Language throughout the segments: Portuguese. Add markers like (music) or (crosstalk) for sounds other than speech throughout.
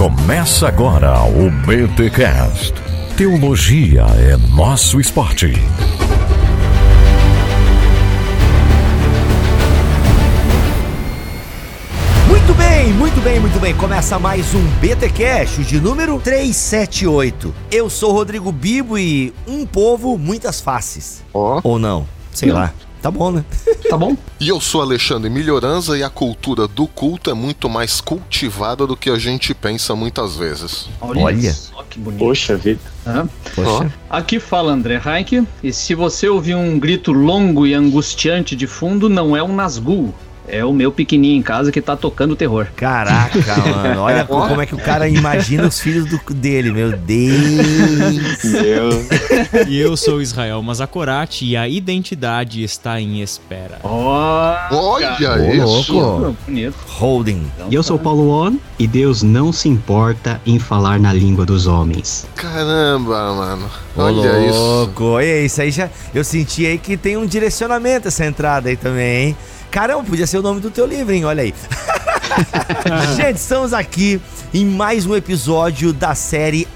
Começa agora o BTCast. Teologia é nosso esporte. Muito bem, muito bem, muito bem. Começa mais um BTcast de número 378. Eu sou Rodrigo Bibo e um povo, muitas faces. Ó. Ou não? Sei lá. Tá bom, né? (laughs) Tá bom? E eu sou Alexandre Melhoranza e a cultura do culto é muito mais cultivada do que a gente pensa muitas vezes. Olha. só que bonito. Poxa vida. Poxa. Aqui fala André Heinck, e se você ouvir um grito longo e angustiante de fundo, não é um Nazgûl. É o meu pequenininho em casa que tá tocando terror. Caraca, (laughs) mano. Olha co- como é que o cara imagina os filhos do- dele, meu Deus. Meu. (laughs) E eu sou Israel Mazakorati e a identidade está em espera. Ó, Olha isso! louco. bonito. Holding. E eu sou o Paulo On e Deus não se importa em falar na língua dos homens. Caramba, mano. Olha isso. louco. E isso aí já. Eu senti aí que tem um direcionamento essa entrada aí também, hein? Caramba, podia ser o nome do teu livro, hein? Olha aí. (laughs) Gente, estamos aqui em mais um episódio da série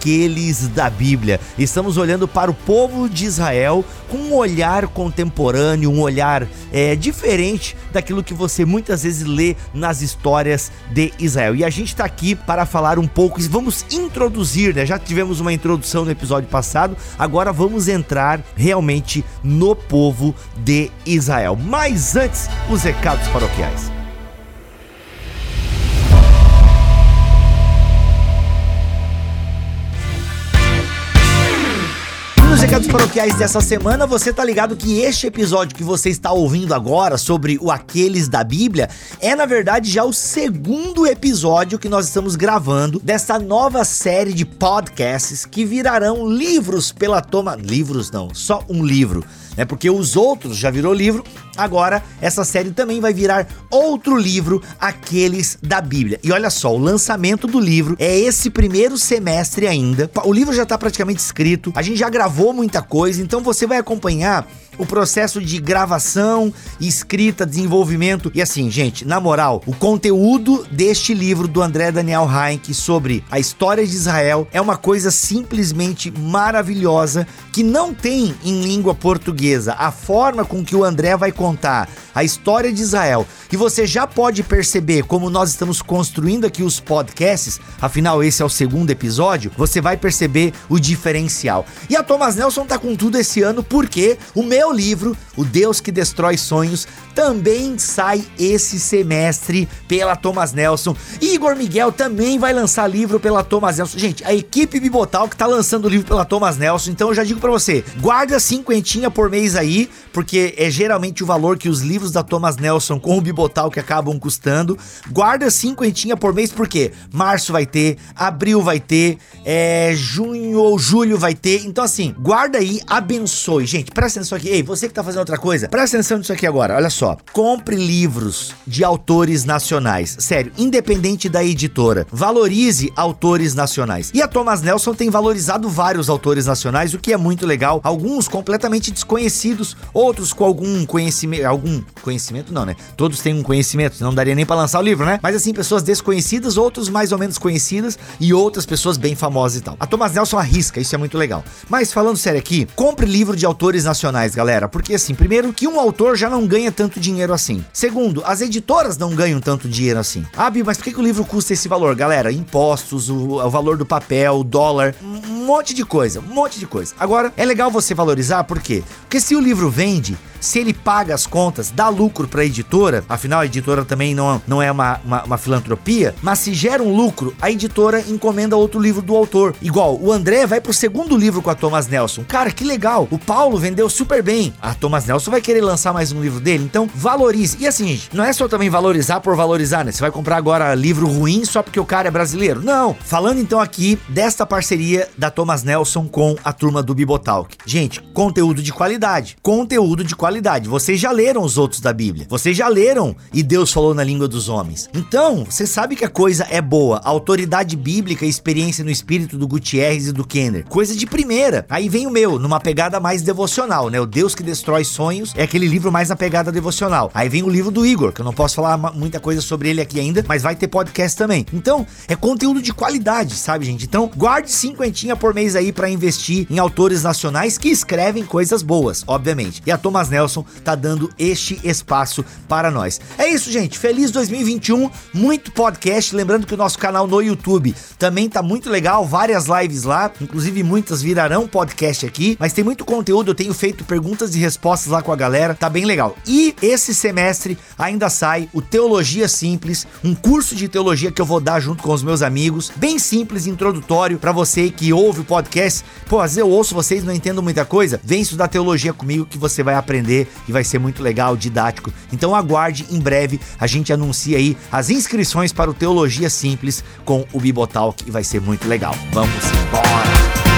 Aqueles da Bíblia. Estamos olhando para o povo de Israel com um olhar contemporâneo, um olhar é, diferente daquilo que você muitas vezes lê nas histórias de Israel. E a gente está aqui para falar um pouco, vamos introduzir, né? Já tivemos uma introdução no episódio passado, agora vamos entrar realmente no povo de Israel. Mas antes, os recados paroquiais. Paroquiais dessa semana, você tá ligado que este episódio que você está ouvindo agora sobre o Aqueles da Bíblia é, na verdade, já o segundo episódio que nós estamos gravando dessa nova série de podcasts que virarão livros pela toma. Livros não, só um livro. É porque os outros já virou livro, agora essa série também vai virar outro livro, aqueles da Bíblia. E olha só, o lançamento do livro é esse primeiro semestre ainda. O livro já tá praticamente escrito, a gente já gravou muita coisa, então você vai acompanhar o processo de gravação, escrita, desenvolvimento. E assim, gente, na moral, o conteúdo deste livro do André Daniel Heinck sobre a história de Israel é uma coisa simplesmente maravilhosa que não tem em língua portuguesa. A forma com que o André vai contar a história de Israel. E você já pode perceber como nós estamos construindo aqui os podcasts, afinal esse é o segundo episódio, você vai perceber o diferencial. E a Thomas Nelson tá com tudo esse ano porque o meu livro, O Deus que Destrói Sonhos, também sai esse semestre pela Thomas Nelson. E Igor Miguel também vai lançar livro pela Thomas Nelson. Gente, a equipe Bibotal que tá lançando livro pela Thomas Nelson, então eu já digo pra você, guarda cinquentinha por mês aí, porque é geralmente o valor que os livros da Thomas Nelson com o Bibotal que acabam custando. Guarda cinquentinha por mês, porque março vai ter, abril vai ter, é, junho ou julho vai ter. Então assim, guarda aí, abençoe. Gente, presta atenção aqui. Ei, você que tá fazendo outra coisa, presta atenção nisso aqui agora. Olha só. Compre livros de autores nacionais. Sério, independente da editora. Valorize autores nacionais. E a Thomas Nelson tem valorizado vários autores nacionais, o que é muito legal. Alguns completamente desconhecidos, outros com algum conhecimento, algum conhecimento não, né? Todos têm um conhecimento, não daria nem pra lançar o livro, né? Mas assim, pessoas desconhecidas, outros mais ou menos conhecidas e outras pessoas bem famosas e tal. A Thomas Nelson arrisca, isso é muito legal. Mas falando sério aqui, compre livro de autores nacionais, galera, porque assim, primeiro que um autor já não ganha tanto dinheiro assim. Segundo, as editoras não ganham tanto dinheiro assim. Ah, Bi, mas por que, que o livro custa esse valor, galera? Impostos, o, o valor do papel, dólar, um monte de coisa, um monte de coisa. Agora, é legal você valorizar, por quê? Porque se o livro vende, se ele paga as contas, dá lucro para a editora, afinal a editora também não, não é uma, uma, uma filantropia, mas se gera um lucro, a editora encomenda outro livro do autor. Igual, o André vai pro segundo livro com a Thomas Nelson. Cara, que legal. O Paulo vendeu super bem. A Thomas Nelson vai querer lançar mais um livro dele, então valorize. E assim, gente, não é só também valorizar por valorizar, né? Você vai comprar agora livro ruim só porque o cara é brasileiro. Não. Falando então aqui desta parceria da Thomas Nelson com a turma do Bibotalk. Gente, conteúdo de qualidade. Conteúdo de qualidade. Vocês já leram os outros da Bíblia. Vocês já leram e Deus falou na língua dos homens. Então, você sabe que a coisa é boa. Autoridade bíblica e experiência no espírito do Gutierrez e do Kenner. Coisa de primeira. Aí vem o meu, numa pegada mais devocional, né? O Deus que destrói sonhos é aquele livro mais na pegada devocional. Aí vem o livro do Igor, que eu não posso falar muita coisa sobre ele aqui ainda, mas vai ter podcast também. Então, é conteúdo de qualidade, sabe, gente? Então, guarde cinquentinha por mês aí para investir em autores nacionais que escrevem coisas boas, obviamente. E a Thomas Nelson tá dando este espaço para nós. É isso, gente. Feliz 2021, muito podcast. Lembrando que o nosso canal no YouTube também tá muito legal, várias lives lá, inclusive muitas virarão podcast aqui, mas tem muito conteúdo. Eu tenho feito perguntas e respostas lá com a galera, tá bem legal. E esse semestre ainda sai o Teologia Simples, um curso de teologia que eu vou dar junto com os meus amigos, bem simples, introdutório para você que ouve o podcast. Pô, às vezes eu ouço vocês não entendo muita coisa. Vem estudar teologia comigo que você vai aprender e vai ser muito legal, didático. Então aguarde, em breve a gente anuncia aí as inscrições para o Teologia Simples com o Bibotalk e vai ser muito legal. Vamos embora!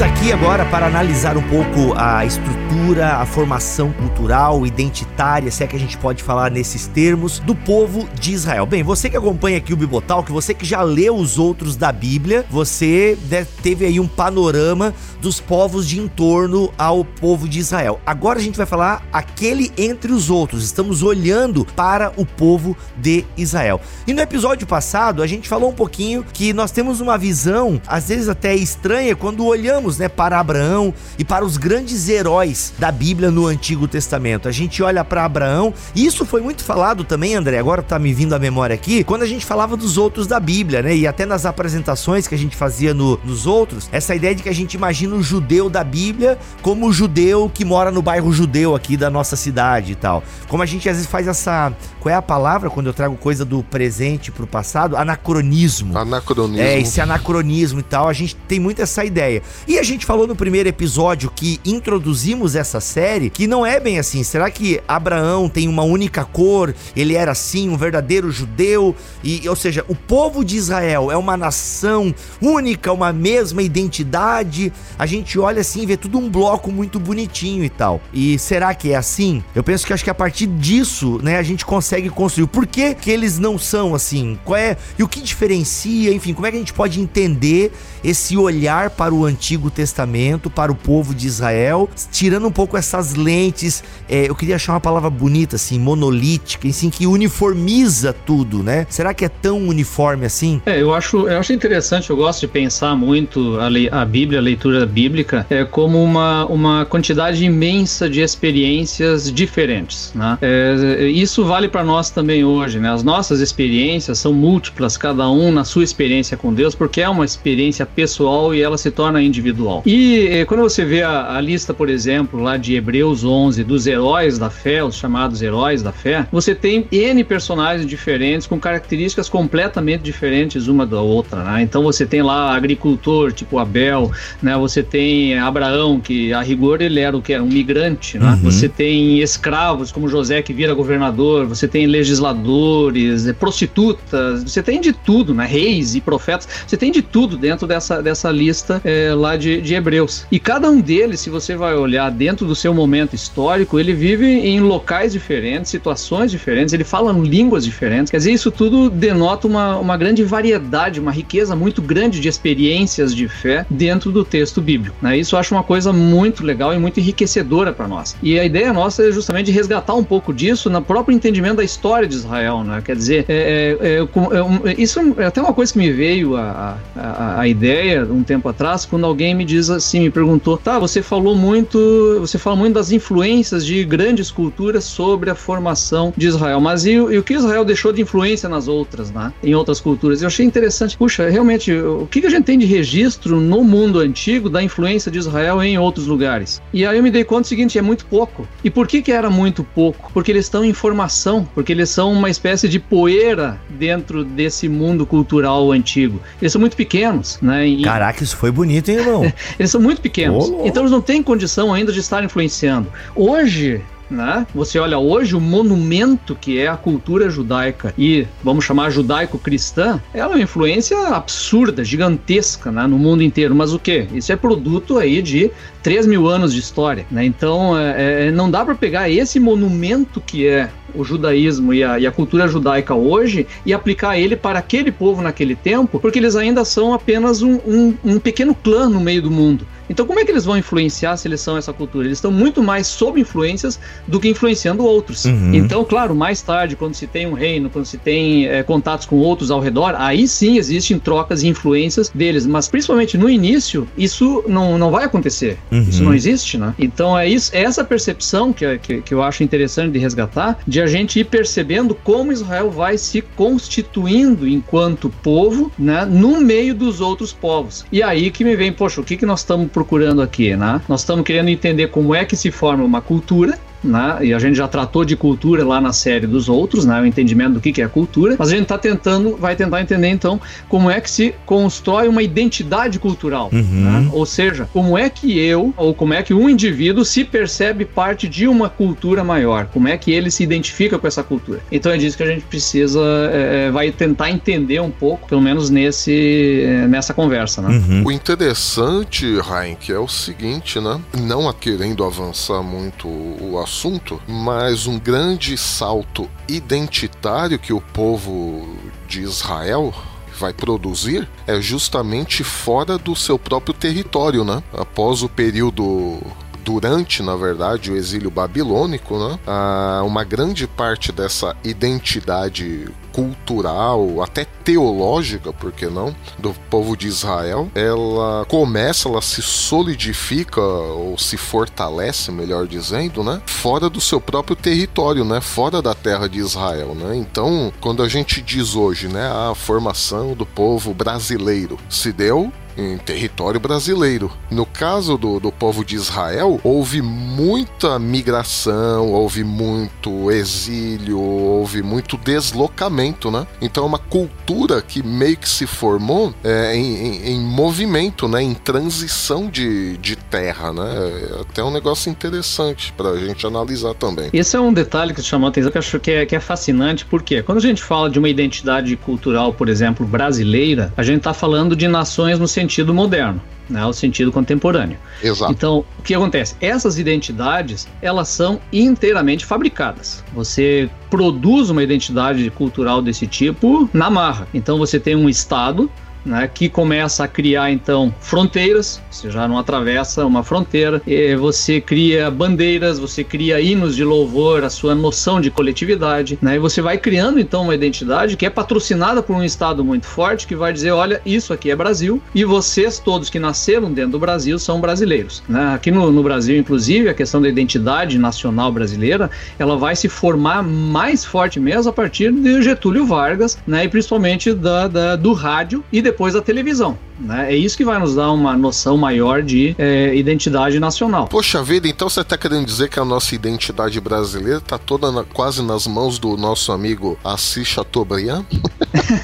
Estamos aqui agora para analisar um pouco a estrutura, a formação cultural, identitária, se é que a gente pode falar nesses termos, do povo de Israel. Bem, você que acompanha aqui o Bibotalk, você que já leu os outros da Bíblia, você teve aí um panorama dos povos de entorno ao povo de Israel. Agora a gente vai falar aquele entre os outros. Estamos olhando para o povo de Israel. E no episódio passado a gente falou um pouquinho que nós temos uma visão, às vezes até estranha, quando olhamos olhamos, né, para Abraão e para os grandes heróis da Bíblia no Antigo Testamento. A gente olha para Abraão, e isso foi muito falado também, André, agora tá me vindo à memória aqui, quando a gente falava dos outros da Bíblia, né? E até nas apresentações que a gente fazia no, nos outros, essa ideia de que a gente imagina o judeu da Bíblia como o judeu que mora no bairro judeu aqui da nossa cidade e tal. Como a gente às vezes faz essa. Qual é a palavra quando eu trago coisa do presente pro passado? Anacronismo. Anacronismo. É, esse anacronismo e tal, a gente tem muito essa ideia. E a gente falou no primeiro episódio que introduzimos essa série que não é bem assim. Será que Abraão tem uma única cor? Ele era assim, um verdadeiro judeu? E, ou seja, o povo de Israel é uma nação única, uma mesma identidade. A gente olha assim e vê tudo um bloco muito bonitinho e tal. E será que é assim? Eu penso que acho que a partir disso, né, a gente consegue construir. Por que, que eles não são assim? Qual é e o que diferencia? Enfim, como é que a gente pode entender esse olhar para o antigo Antigo Testamento para o povo de Israel, tirando um pouco essas lentes, é, eu queria achar uma palavra bonita, assim, monolítica, assim, que uniformiza tudo, né? Será que é tão uniforme assim? É, eu acho, eu acho interessante, eu gosto de pensar muito a, lei, a Bíblia, a leitura bíblica, é como uma, uma quantidade imensa de experiências diferentes, né? É, isso vale para nós também hoje, né? As nossas experiências são múltiplas, cada um na sua experiência com Deus, porque é uma experiência pessoal e ela se torna individual individual. E eh, quando você vê a, a, lista, por exemplo, lá de Hebreus 11, dos heróis da fé, os chamados heróis da fé, você tem N personagens diferentes com características completamente diferentes uma da outra, né? Então você tem lá agricultor, tipo Abel, né? Você tem Abraão, que a rigor ele era o que era um migrante, né? Uhum. Você tem escravos como José que vira governador, você tem legisladores, eh, prostitutas, você tem de tudo, né? Reis e profetas, você tem de tudo dentro dessa, dessa lista é, lá de, de Hebreus. E cada um deles, se você vai olhar dentro do seu momento histórico, ele vive em locais diferentes, situações diferentes, ele fala línguas diferentes. Quer dizer, isso tudo denota uma, uma grande variedade, uma riqueza muito grande de experiências de fé dentro do texto bíblico. Né? Isso eu acho uma coisa muito legal e muito enriquecedora para nós. E a ideia nossa é justamente resgatar um pouco disso no próprio entendimento da história de Israel. Né? Quer dizer, é, é, é, é isso é até uma coisa que me veio a, a, a ideia um tempo atrás, quando alguém me diz assim, me perguntou, tá, você falou muito, você fala muito das influências de grandes culturas sobre a formação de Israel, mas e, e o que Israel deixou de influência nas outras, né? Em outras culturas? Eu achei interessante, puxa, realmente, o que a gente tem de registro no mundo antigo da influência de Israel em outros lugares? E aí eu me dei conta do seguinte, é muito pouco. E por que que era muito pouco? Porque eles estão em formação, porque eles são uma espécie de poeira dentro desse mundo cultural antigo. Eles são muito pequenos, né? E... Caraca, isso foi bonito, hein, irmão? (laughs) Eles são muito pequenos. Então eles não têm condição ainda de estar influenciando. Hoje, né? Você olha hoje o monumento que é a cultura judaica e vamos chamar judaico-cristã, ela é uma influência absurda, gigantesca né? no mundo inteiro. Mas o que? Isso é produto aí de 3 mil anos de história. Né? Então é, é, não dá para pegar esse monumento que é o judaísmo e a, e a, cultura judaica hoje e aplicar ele para aquele povo naquele tempo, porque eles ainda são apenas um, um, um pequeno clã no meio do mundo. Então, como é que eles vão influenciar se eles são essa cultura? Eles estão muito mais sob influências do que influenciando outros. Uhum. Então, claro, mais tarde, quando se tem um reino, quando se tem é, contatos com outros ao redor, aí sim existem trocas e influências deles. Mas principalmente no início, isso não, não vai acontecer. Uhum. Isso não existe, né? Então é isso, é essa percepção que, que, que eu acho interessante de resgatar, de a gente ir percebendo como Israel vai se constituindo enquanto povo, né, no meio dos outros povos. E aí que me vem, poxa, o que, que nós estamos procurando aqui, né? Nós estamos querendo entender como é que se forma uma cultura, né? E a gente já tratou de cultura lá na série dos outros, né? O entendimento do que, que é cultura. Mas a gente está tentando, vai tentar entender então como é que se constrói uma identidade cultural, Uhum. né? Ou seja, como é que eu ou como é que um indivíduo se percebe parte de uma cultura maior? Como é que ele se identifica com essa cultura? Então é disso que a gente precisa, é, vai tentar entender um pouco, pelo menos nesse é, nessa conversa, né? Uhum. O interessante, Heinck, é o seguinte, né? Não a querendo avançar muito o assunto, mas um grande salto identitário que o povo de Israel vai produzir é justamente fora do seu próprio território, né? Após o período durante, na verdade, o exílio babilônico, né? Ah, uma grande parte dessa identidade cultural, até teológica, por que não, do povo de Israel, ela começa, ela se solidifica ou se fortalece, melhor dizendo, né, fora do seu próprio território, né, fora da terra de Israel, né. Então, quando a gente diz hoje, né, a formação do povo brasileiro se deu em território brasileiro. No caso do, do povo de Israel, houve muita migração, houve muito exílio, houve muito deslocamento, né? Então é uma cultura que meio que se formou é, em, em, em, movimento, né? Em transição de, de terra, né? É até um negócio interessante para a gente analisar também. Esse é um detalhe que chamou a atenção que eu acho que é, que é fascinante, porque quando a gente fala de uma identidade cultural, por exemplo, brasileira, a gente está falando de nações no sentido moderno. Né, o sentido contemporâneo. Exato. Então, o que acontece? Essas identidades, elas são inteiramente fabricadas. Você produz uma identidade cultural desse tipo na marra. Então, você tem um estado né, que começa a criar então fronteiras, você já não atravessa uma fronteira, você cria bandeiras, você cria hinos de louvor, a sua noção de coletividade, né, e você vai criando então uma identidade que é patrocinada por um Estado muito forte que vai dizer: olha, isso aqui é Brasil e vocês todos que nasceram dentro do Brasil são brasileiros. Né? Aqui no, no Brasil, inclusive, a questão da identidade nacional brasileira ela vai se formar mais forte mesmo a partir de Getúlio Vargas, né, e principalmente da, da do rádio e depois a televisão. Né? É isso que vai nos dar uma noção maior de é, identidade nacional. Poxa vida, então você está querendo dizer que a nossa identidade brasileira está toda na, quase nas mãos do nosso amigo Assis Chateaubriand?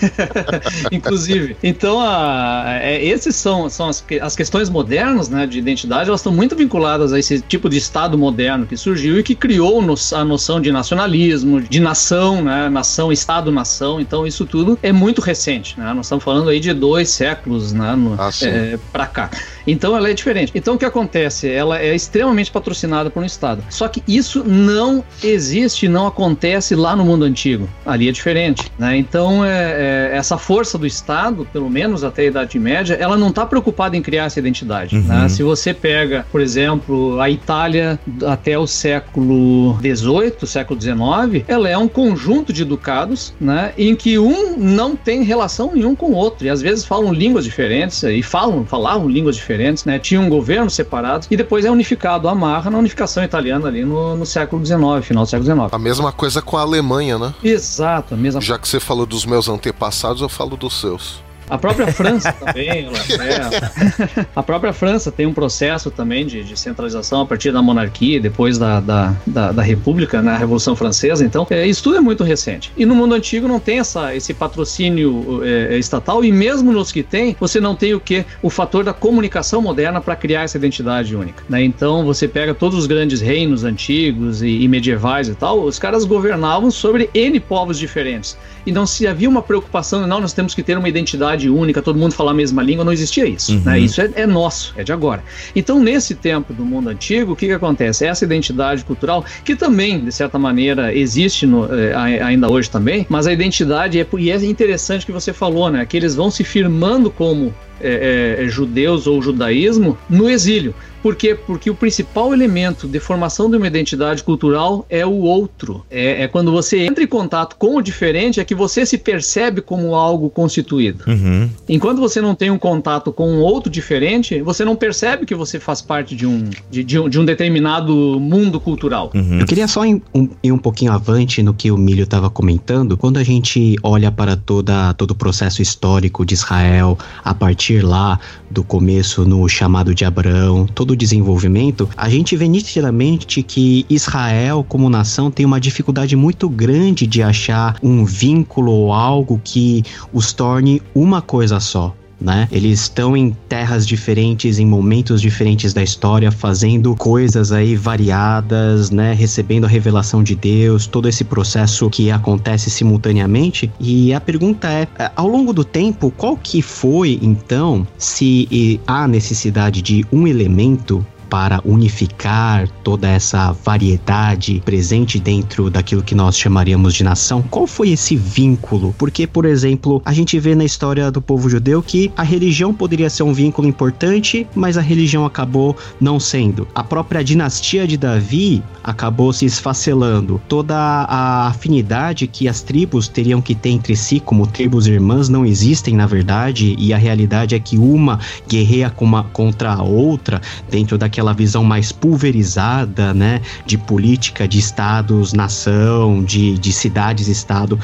(laughs) Inclusive. Então, a, é, esses são, são as, as questões modernas né, de identidade, elas estão muito vinculadas a esse tipo de Estado moderno que surgiu e que criou nos, a noção de nacionalismo, de nação, né, nação, Estado-nação. Então, isso tudo é muito recente. Né? Nós estamos falando aí de dois séculos né, no, ah, é, para cá. Então, ela é diferente. Então, o que acontece? Ela é extremamente patrocinada por um Estado. Só que isso não existe, não acontece lá no mundo antigo. Ali é diferente. Né? Então, é, é, essa força do Estado, pelo menos até a Idade Média, ela não está preocupada em criar essa identidade. Uhum. Né? Se você pega, por exemplo, a Itália até o século XVIII, século XIX, ela é um conjunto de ducados né, em que um não tem relação nenhum com o outro. E às vezes falam línguas diferentes e falam, falavam línguas diferentes, né? Tinham governos separados e depois é unificado a marra na unificação italiana ali no, no século XIX, final do século XIX. A mesma coisa com a Alemanha, né? Exato, a mesma Já que você falou dos meus antepassados, eu falo dos seus. A própria França (laughs) também, ela, é, a própria França tem um processo também de, de centralização a partir da monarquia, depois da, da, da, da República, na Revolução Francesa. Então, é, isso tudo é muito recente. E no mundo antigo não tem essa, esse patrocínio é, estatal, e mesmo nos que tem, você não tem o que? O fator da comunicação moderna para criar essa identidade única. Né? Então, você pega todos os grandes reinos antigos e, e medievais e tal, os caras governavam sobre N povos diferentes e não se havia uma preocupação, não, nós temos que ter uma identidade única, todo mundo falar a mesma língua, não existia isso. Uhum. Né? Isso é, é, nosso, é de agora. Então, nesse tempo do mundo antigo, o que, que acontece? Essa identidade cultural, que também, de certa maneira, existe no, eh, ainda hoje também, mas a identidade, é, e é interessante que você falou, né? Que eles vão se firmando como é, é, judeus ou judaísmo no exílio. Por quê? Porque o principal elemento de formação de uma identidade cultural é o outro. É, é, quando você entra em contato com o diferente, é que você se percebe como algo constituído. Uhum. Enquanto você não tem um contato com um outro diferente, você não percebe que você faz parte de um, de, de um, de um, determinado mundo cultural. Uhum. Eu queria só ir um, ir um pouquinho avante no que o Milho estava comentando. Quando a gente olha para toda, todo o processo histórico de Israel, a partir lá do começo no chamado de Abraão, todo o desenvolvimento, a gente vê nitidamente que Israel, como nação, tem uma dificuldade muito grande de achar um vínculo ou algo que os torne uma coisa só né? Eles estão em terras diferentes, em momentos diferentes da história, fazendo coisas aí variadas, né? Recebendo a revelação de Deus, todo esse processo que acontece simultaneamente. E a pergunta é, é ao longo do tempo, qual que foi então, se há necessidade de um elemento para unificar toda essa variedade presente dentro daquilo que nós chamaríamos de nação? Qual foi esse vínculo? Porque, por exemplo, a gente vê na história do povo judeu que a religião poderia ser um vínculo importante, mas a religião acabou não sendo. A própria dinastia de Davi acabou se esfacelando. Toda a afinidade que as tribos teriam que ter entre si, como tribos irmãs, não existem na verdade, e a realidade é que uma guerreia contra a outra dentro daquela aquela visão mais pulverizada, né, de política de estados, nação, de, de cidades, estado.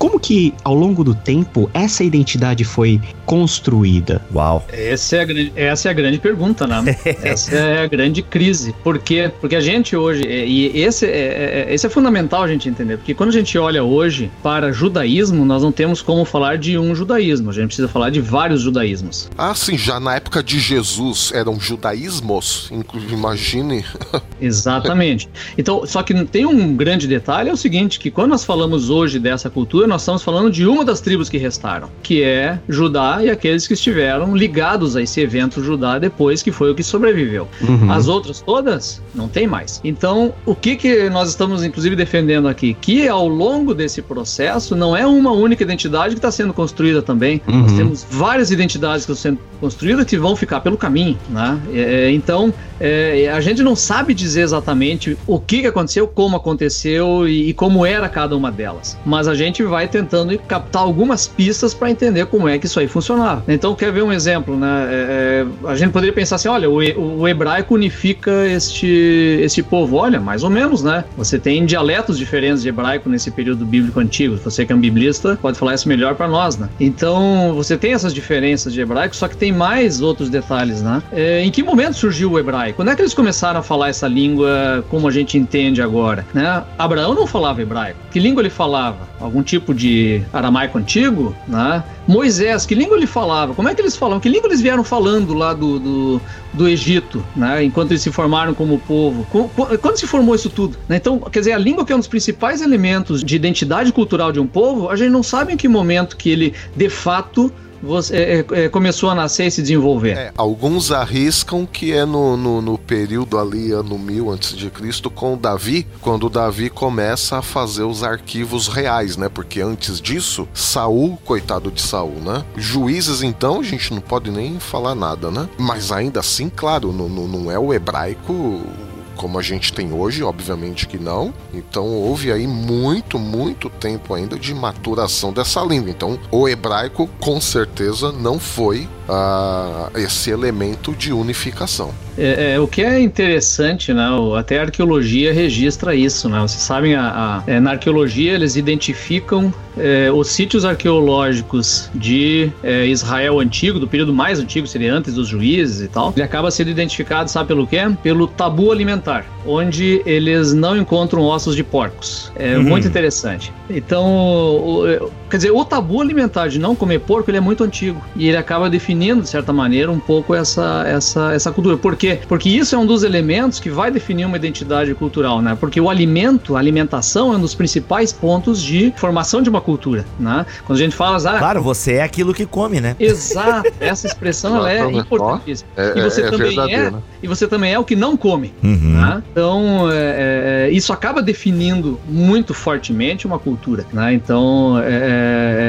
Como que ao longo do tempo essa identidade foi construída? Uau. Essa é a grande, essa é a grande pergunta, né? (laughs) essa é a grande crise. Por quê? Porque a gente hoje, e esse é, é, é, esse é fundamental a gente entender, porque quando a gente olha hoje para judaísmo, nós não temos como falar de um judaísmo, a gente precisa falar de vários judaísmos. Ah, sim, já na época de Jesus eram judaísmos, imagine. (laughs) Exatamente. Então, só que tem um grande detalhe, é o seguinte, que quando nós falamos hoje dessa cultura, nós estamos falando de uma das tribos que restaram, que é Judá e aqueles que estiveram ligados a esse evento Judá depois que foi o que sobreviveu. Uhum. As outras todas não tem mais. Então, o que que nós estamos inclusive defendendo aqui? Que ao longo desse processo não é uma única identidade que está sendo construída também. Uhum. Nós temos várias identidades que estão sendo construídas que vão ficar pelo caminho, né? É, então, é, a gente não sabe dizer exatamente o que aconteceu, como aconteceu e, e como era cada uma delas. Mas a gente vai vai tentando captar algumas pistas para entender como é que isso aí funcionava. Então, quer ver um exemplo, né? É, é a gente poderia pensar assim: olha, o, o, hebraico unifica este, este povo. Olha, mais ou menos, né? Você tem dialetos diferentes de hebraico nesse período bíblico antigo. Você que é um biblista pode falar isso melhor para nós, né? Então, você tem essas diferenças de hebraico, só que tem mais outros detalhes, né? É, em que momento surgiu o hebraico? Quando é que eles começaram a falar essa língua como a gente entende agora? Né? Abraão não falava hebraico. Que língua ele falava? Algum tipo tipo de aramaico antigo, né? Moisés, que língua ele falava? Como é que eles falavam? Que língua eles vieram falando lá do, do, do Egito, né? Enquanto eles se formaram como povo? Quando se formou isso tudo? Né? Então, quer dizer, a língua que é um dos principais elementos de identidade cultural de um povo, a gente não sabe em que momento que ele, de fato, você, é, é, começou a nascer e se desenvolver? É, alguns arriscam que é no, no, no, período ali, ano 1000 antes de Cristo, com Davi, quando Davi começa a fazer os arquivos reais, né? Porque antes disso, Saul, coitado de Saul, né? Juízes, então, a gente não pode nem falar nada, né? Mas ainda assim, claro, não, não, não é o hebraico como a gente tem hoje, obviamente que não. Então houve aí muito, muito tempo ainda de maturação dessa língua. Então o hebraico com certeza não foi uh, esse elemento de unificação. É, é, o que é interessante, né? Até a arqueologia registra isso, né? Vocês sabem, a, a é, na arqueologia eles identificam é, os sítios arqueológicos de é, Israel antigo, do período mais antigo, seria antes dos juízes e tal. Ele acaba sendo identificado, sabe pelo quê? Pelo tabu alimentar, onde eles não encontram ossos de porcos. É uhum. muito interessante. Então, o, quer dizer, o tabu alimentar de não comer porco, ele é muito antigo e ele acaba definindo de certa maneira um pouco essa essa essa cultura. Por quê? Porque isso é um dos elementos que vai definir uma identidade cultural, né? Porque o alimento, a alimentação é um dos principais pontos de formação de uma cultura, né? Quando a gente fala, ah, claro, você é aquilo que come, né? Exato. Essa expressão ela é importantíssima. É, e você é, é também é, né? e você também é o que não come, uhum. né? Então, é, é, isso acaba definindo muito fortemente uma cultura, né? Então, é,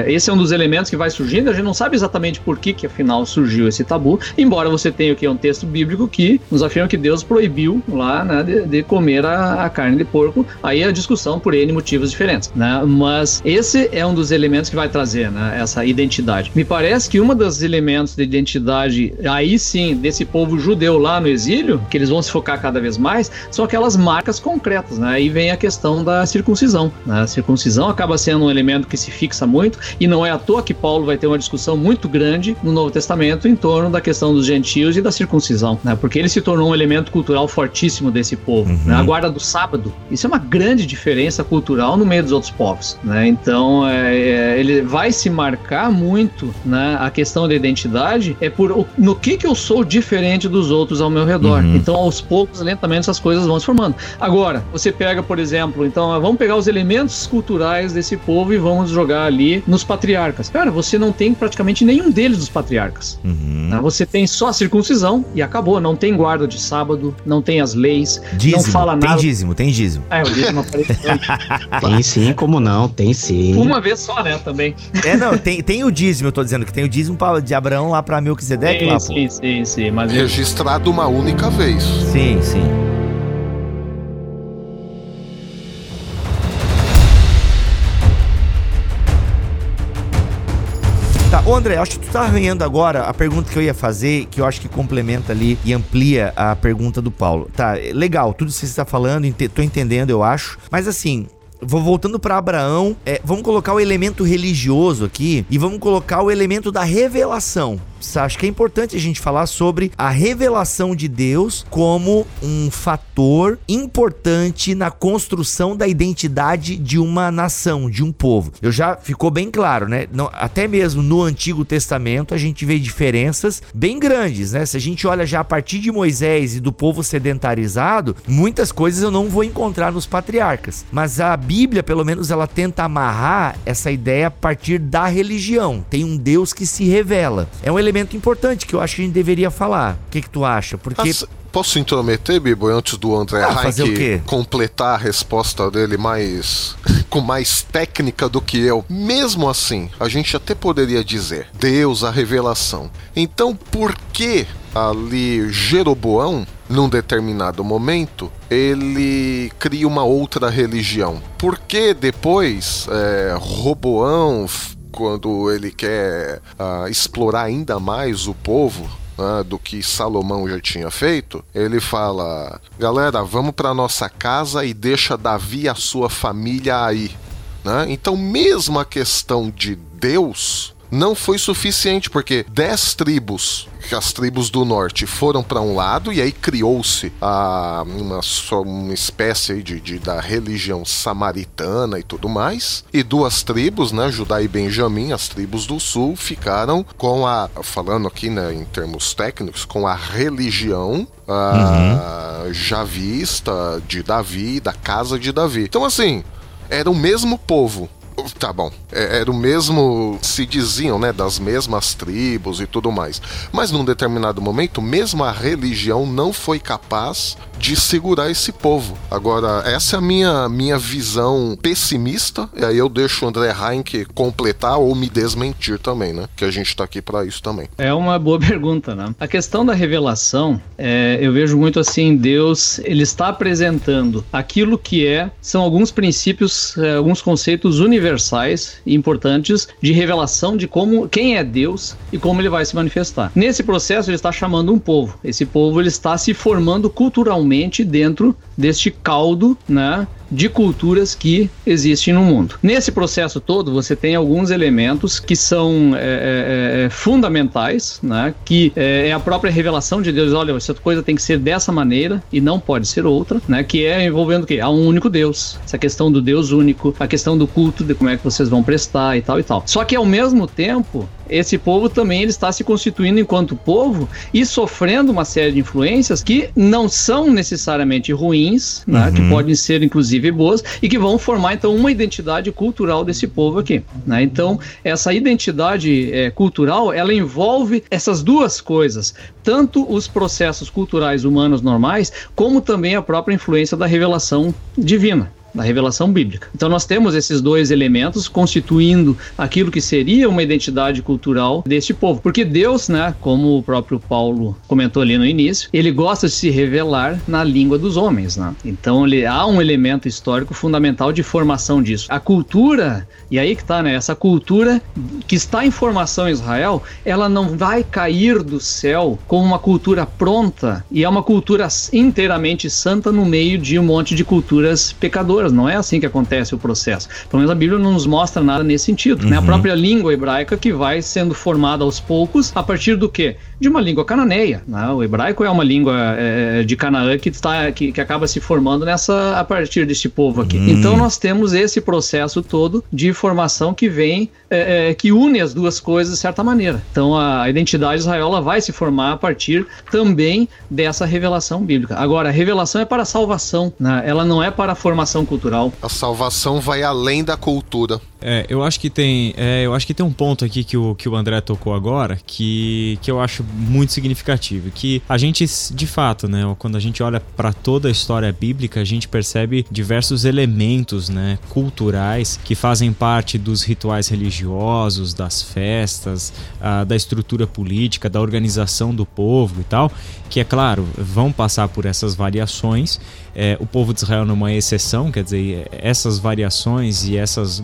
esse é um dos elementos que vai surgindo. A gente não sabe exatamente por que, que afinal surgiu esse tabu, embora você tenha o que um texto bíblico que nos afirma que Deus proibiu lá, né, de, de comer a, a, carne de porco. Aí a discussão por N motivos diferentes, né? Mas esse é um dos elementos que vai trazer, né, essa identidade. Me parece que um dos elementos de identidade, aí sim, desse povo judeu lá no exílio, que eles vão se focar cada vez mais, são aquelas marcas concretas, né? Aí vem a questão da circuncisão. Né? A circuncisão acaba sendo um elemento que se fixa muito e não é à toa que Paulo vai ter uma discussão muito grande no Novo Testamento em torno da questão dos gentios e da circuncisão, né? Porque ele se tornou um elemento cultural fortíssimo desse povo. Uhum. Né? A guarda do sábado, isso é uma grande diferença cultural no meio dos outros povos, né? Então, é, é, ele vai se marcar muito, né? A questão da identidade é por no que que eu sou diferente dos outros ao meu redor. Uhum. Então, aos poucos, lentamente, essas coisas vão se formando. Agora, você pega, por exemplo, então, vamos pegar os elementos culturais desse povo e vamos jogar ali nos patriarcas. Cara, você não tem praticamente nenhum deles dos patriarcas. Uhum. Né? Você tem só a circuncisão e acabou. Não tem guarda de sábado, não tem as leis, dízimo, não fala nada. Tem dízimo, tem dízimo. É, o dízimo (laughs) Tem sim, como não, tem sim. Uma vez só, né, também. É, não, tem, tem o dízimo, eu tô dizendo que tem o dízimo de Abraão lá pra Melquisedeque sim, lá, pô. Sim, sim, sim. Mas Registrado uma única vez. Sim, sim. Tá, ô André, acho que tu tá arranhando agora a pergunta que eu ia fazer, que eu acho que complementa ali e amplia a pergunta do Paulo. Tá, legal, tudo que você está falando, ent tô entendendo, eu acho. Mas assim, Vou voltando para Abraão, é, vamos colocar o elemento religioso aqui e vamos colocar o elemento da revelação acho que é importante a gente falar sobre a revelação de Deus como um fator importante na construção da identidade de uma nação, de um povo. Eu já ficou bem claro, né? Até mesmo no Antigo Testamento a gente vê diferenças bem grandes, né? Se a gente olha já a partir de Moisés e do povo sedentarizado, muitas coisas eu não vou encontrar nos patriarcas. Mas a Bíblia, pelo menos, ela tenta amarrar essa ideia a partir da religião. Tem um Deus que se revela. É um elemento elemento importante que eu acho que a gente deveria falar. O que, que tu acha? Porque. As... Posso intrometer, Bibo, antes do André ah, Heinck completar a resposta dele mais (laughs) com mais técnica do que eu? Mesmo assim, a gente até poderia dizer Deus, a revelação. Então, por que ali Jeroboão, num determinado momento, ele cria uma outra religião? Por que depois é, Roboão quando ele quer uh, explorar ainda mais o povo, uh, do que Salomão já tinha feito, ele fala: galera, vamos para nossa casa e deixa Davi e a sua família aí. Né? Então, mesmo a questão de Deus não foi suficiente, porque dez tribos, as tribos do norte, foram para um lado e aí criou-se uma, uma espécie de, de, da religião samaritana e tudo mais. E duas tribos, né, Judá e Benjamim, as tribos do sul, ficaram com a, falando aqui né, em termos técnicos, com a religião uh, uhum. javista de Davi, da casa de Davi. Então, assim, era o mesmo povo Tá bom. É, era o mesmo. Se diziam, né? Das mesmas tribos e tudo mais. Mas num determinado momento, mesmo a religião não foi capaz de segurar esse povo. Agora, essa é a minha, minha visão pessimista. E aí eu deixo o André Heinck completar ou me desmentir também, né? Que a gente tá aqui para isso também. É uma boa (laughs) pergunta, né? A questão da revelação, é, eu vejo muito assim: Deus, ele está apresentando aquilo que é, são alguns princípios, é, alguns conceitos universais universais e importantes de revelação de como quem é Deus e como ele vai se manifestar. Nesse processo ele está chamando um povo. Esse povo ele está se formando culturalmente dentro deste caldo, né, de culturas que existem no mundo. Nesse processo todo, você tem alguns elementos que são é, é, é fundamentais, né? que é, é, a própria revelação de Deus. Olha, essa coisa tem que ser dessa maneira e não pode ser outra, né? que é envolvendo o quê? A um único Deus. Essa questão do Deus único, a questão do culto, de como é que vocês vão prestar e tal e tal. Só que ao mesmo tempo, esse povo também ele está se constituindo enquanto povo e sofrendo uma série de influências que não são necessariamente ruins, né, uhum. que podem ser inclusive boas e que vão formar então uma identidade cultural desse povo aqui. Né? Então essa identidade é, cultural ela envolve essas duas coisas, tanto os processos culturais humanos normais como também a própria influência da revelação divina da revelação bíblica. Então nós temos esses dois elementos constituindo aquilo que seria uma identidade cultural deste povo, porque Deus, né, como o próprio Paulo comentou ali no início, ele gosta de se revelar na língua dos homens, né? Então ele há um elemento histórico fundamental de formação disso. A cultura, e aí que tá, né, essa cultura que está em formação em Israel, ela não vai cair do céu como uma cultura pronta e é uma cultura inteiramente santa no meio de um monte de culturas pecadoras não é assim que acontece o processo. Pelo menos a Bíblia não nos mostra nada nesse sentido. Uhum. Né? A uhum. própria língua hebraica que vai sendo formada aos poucos a partir do quê? De uma língua cananeia. Né? O hebraico é uma língua é, de Canaã que, está, que, que, acaba se formando nessa a partir deste povo aqui. Uhum. Então nós temos esse processo todo de formação que vem, é, é, que une as duas coisas de certa maneira. Então a identidade de Israel vai se formar a partir também dessa revelação bíblica. Agora, a revelação é para a salvação, né? ela não é para a formação cultural. A salvação vai além da cultura. É, eu acho que tem, é, eu acho que tem um ponto aqui que o, que o André tocou agora que, que eu acho muito significativo, que a gente, de fato, né, quando a gente olha para toda a história bíblica, a gente percebe diversos elementos, né, culturais que fazem parte dos rituais religiosos, das festas, a, da estrutura política, da organização do povo e tal, que é claro, vão passar por essas variações. É, o povo de Israel não é uma exceção, quer dizer, essas variações e essas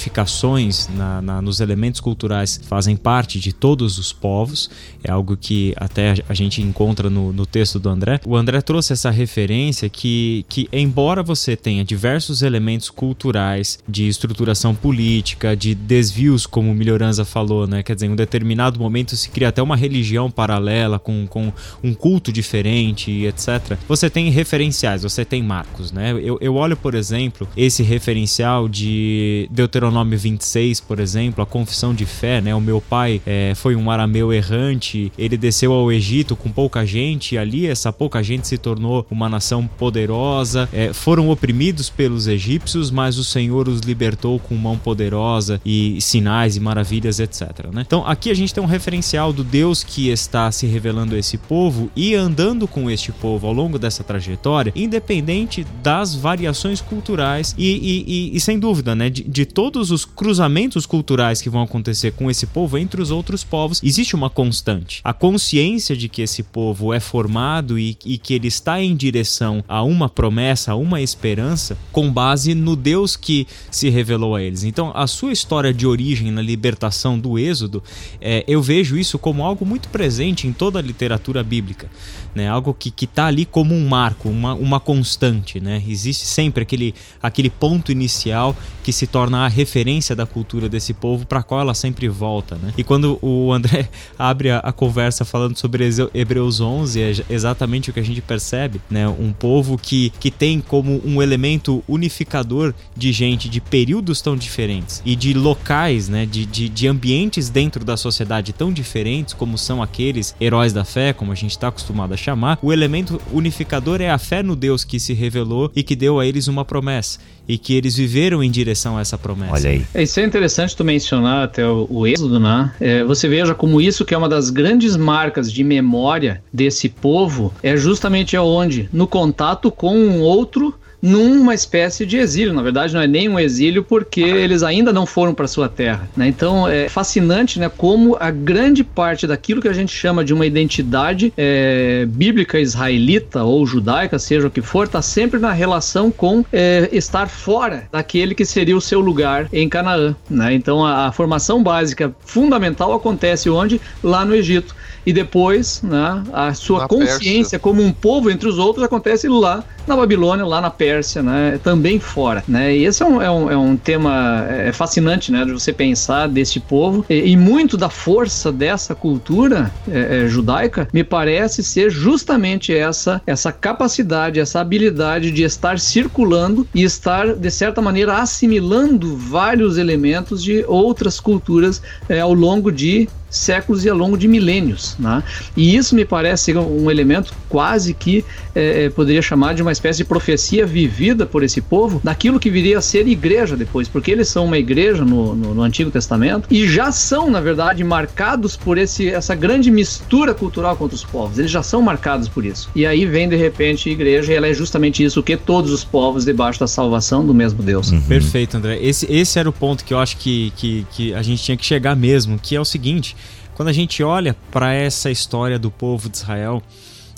modificações na, na, nos elementos culturais fazem parte de todos os povos, é algo que até a gente encontra no, no texto do André. O André trouxe essa referência que, que, embora você tenha diversos elementos culturais de estruturação política, de desvios, como o Milhoranza falou, né? quer dizer, em um determinado momento se cria até uma religião paralela com, com um culto diferente, etc. Você tem referenciais você tem marcos, né? Eu, eu olho, por exemplo, esse referencial de Deuteronômio 26, por exemplo, a confissão de fé, né? O meu pai é, foi um arameu errante, ele desceu ao Egito com pouca gente, e ali essa pouca gente se tornou uma nação poderosa, é, foram oprimidos pelos egípcios, mas o Senhor os libertou com mão poderosa e sinais e maravilhas, etc. Né? Então aqui a gente tem um referencial do Deus que está se revelando a esse povo e andando com este povo ao longo dessa trajetória, independente das variações culturais e, e, e, e sem dúvida, né, de, de, todos os cruzamentos culturais que vão acontecer com esse povo entre os outros povos, existe uma constante. A consciência de que esse povo é formado e, e que ele está em direção a uma promessa, a uma esperança, com base no Deus que se revelou a eles. Então, a sua história de origem na libertação do Êxodo, é, eu vejo isso como algo muito presente em toda a literatura bíblica, né? Algo que está ali como um marco, uma, uma constante, né? Existe sempre aquele, aquele ponto inicial que se torna a referência da cultura desse povo para qual ela sempre volta, né? E quando o André (laughs) abre a, a, conversa falando sobre Hebreus 11, é exatamente o que a gente percebe, né? Um povo que, que tem como um elemento unificador de gente de períodos tão diferentes e de locais, né? De, de, de ambientes dentro da sociedade tão diferentes como são aqueles heróis da fé, como a gente está acostumado a chamar. O elemento unificador é a fé no Deus que se revelou e que deu a eles uma promessa e que eles viveram em direção a essa promessa. Olha aí. É, isso é interessante tu mencionar até o, o Êxodo, né? É, você veja como isso que é uma das grandes marcas de memória desse povo é justamente aonde? No contato com um outro numa espécie de exílio. Na verdade, não é nem um exílio porque eles ainda não foram para sua terra. Né? Então é fascinante né, como a grande parte daquilo que a gente chama de uma identidade é, bíblica israelita ou judaica, seja o que for, está sempre na relação com é, estar fora daquele que seria o seu lugar em Canaã. Né? Então a, a formação básica fundamental acontece onde? Lá no Egito e depois né, a sua na consciência Pérsia. como um povo entre os outros acontece lá na Babilônia, lá na Pérsia, né, também fora. Né, e esse é um, é um, é um tema é fascinante né, de você pensar desse povo e, e muito da força dessa cultura é, é, judaica me parece ser justamente essa, essa capacidade, essa habilidade de estar circulando e estar, de certa maneira, assimilando vários elementos de outras culturas é, ao longo de séculos e ao longo de milênios. Né? E isso me parece um elemento quase que é, é, poderia chamar de uma espécie de profecia vivida por esse povo daquilo que viria a ser igreja depois, porque eles são uma igreja no, no, no Antigo Testamento e já são, na verdade, marcados por esse, essa grande mistura cultural com outros povos. Eles já são marcados por isso. E aí vem, de repente, a igreja e ela é justamente isso, o que todos os povos debaixo da salvação do mesmo Deus. Uhum. Perfeito, André. Esse, esse era o ponto que eu acho que, que, que a gente tinha que chegar mesmo, que é o seguinte quando a gente olha para essa história do povo de Israel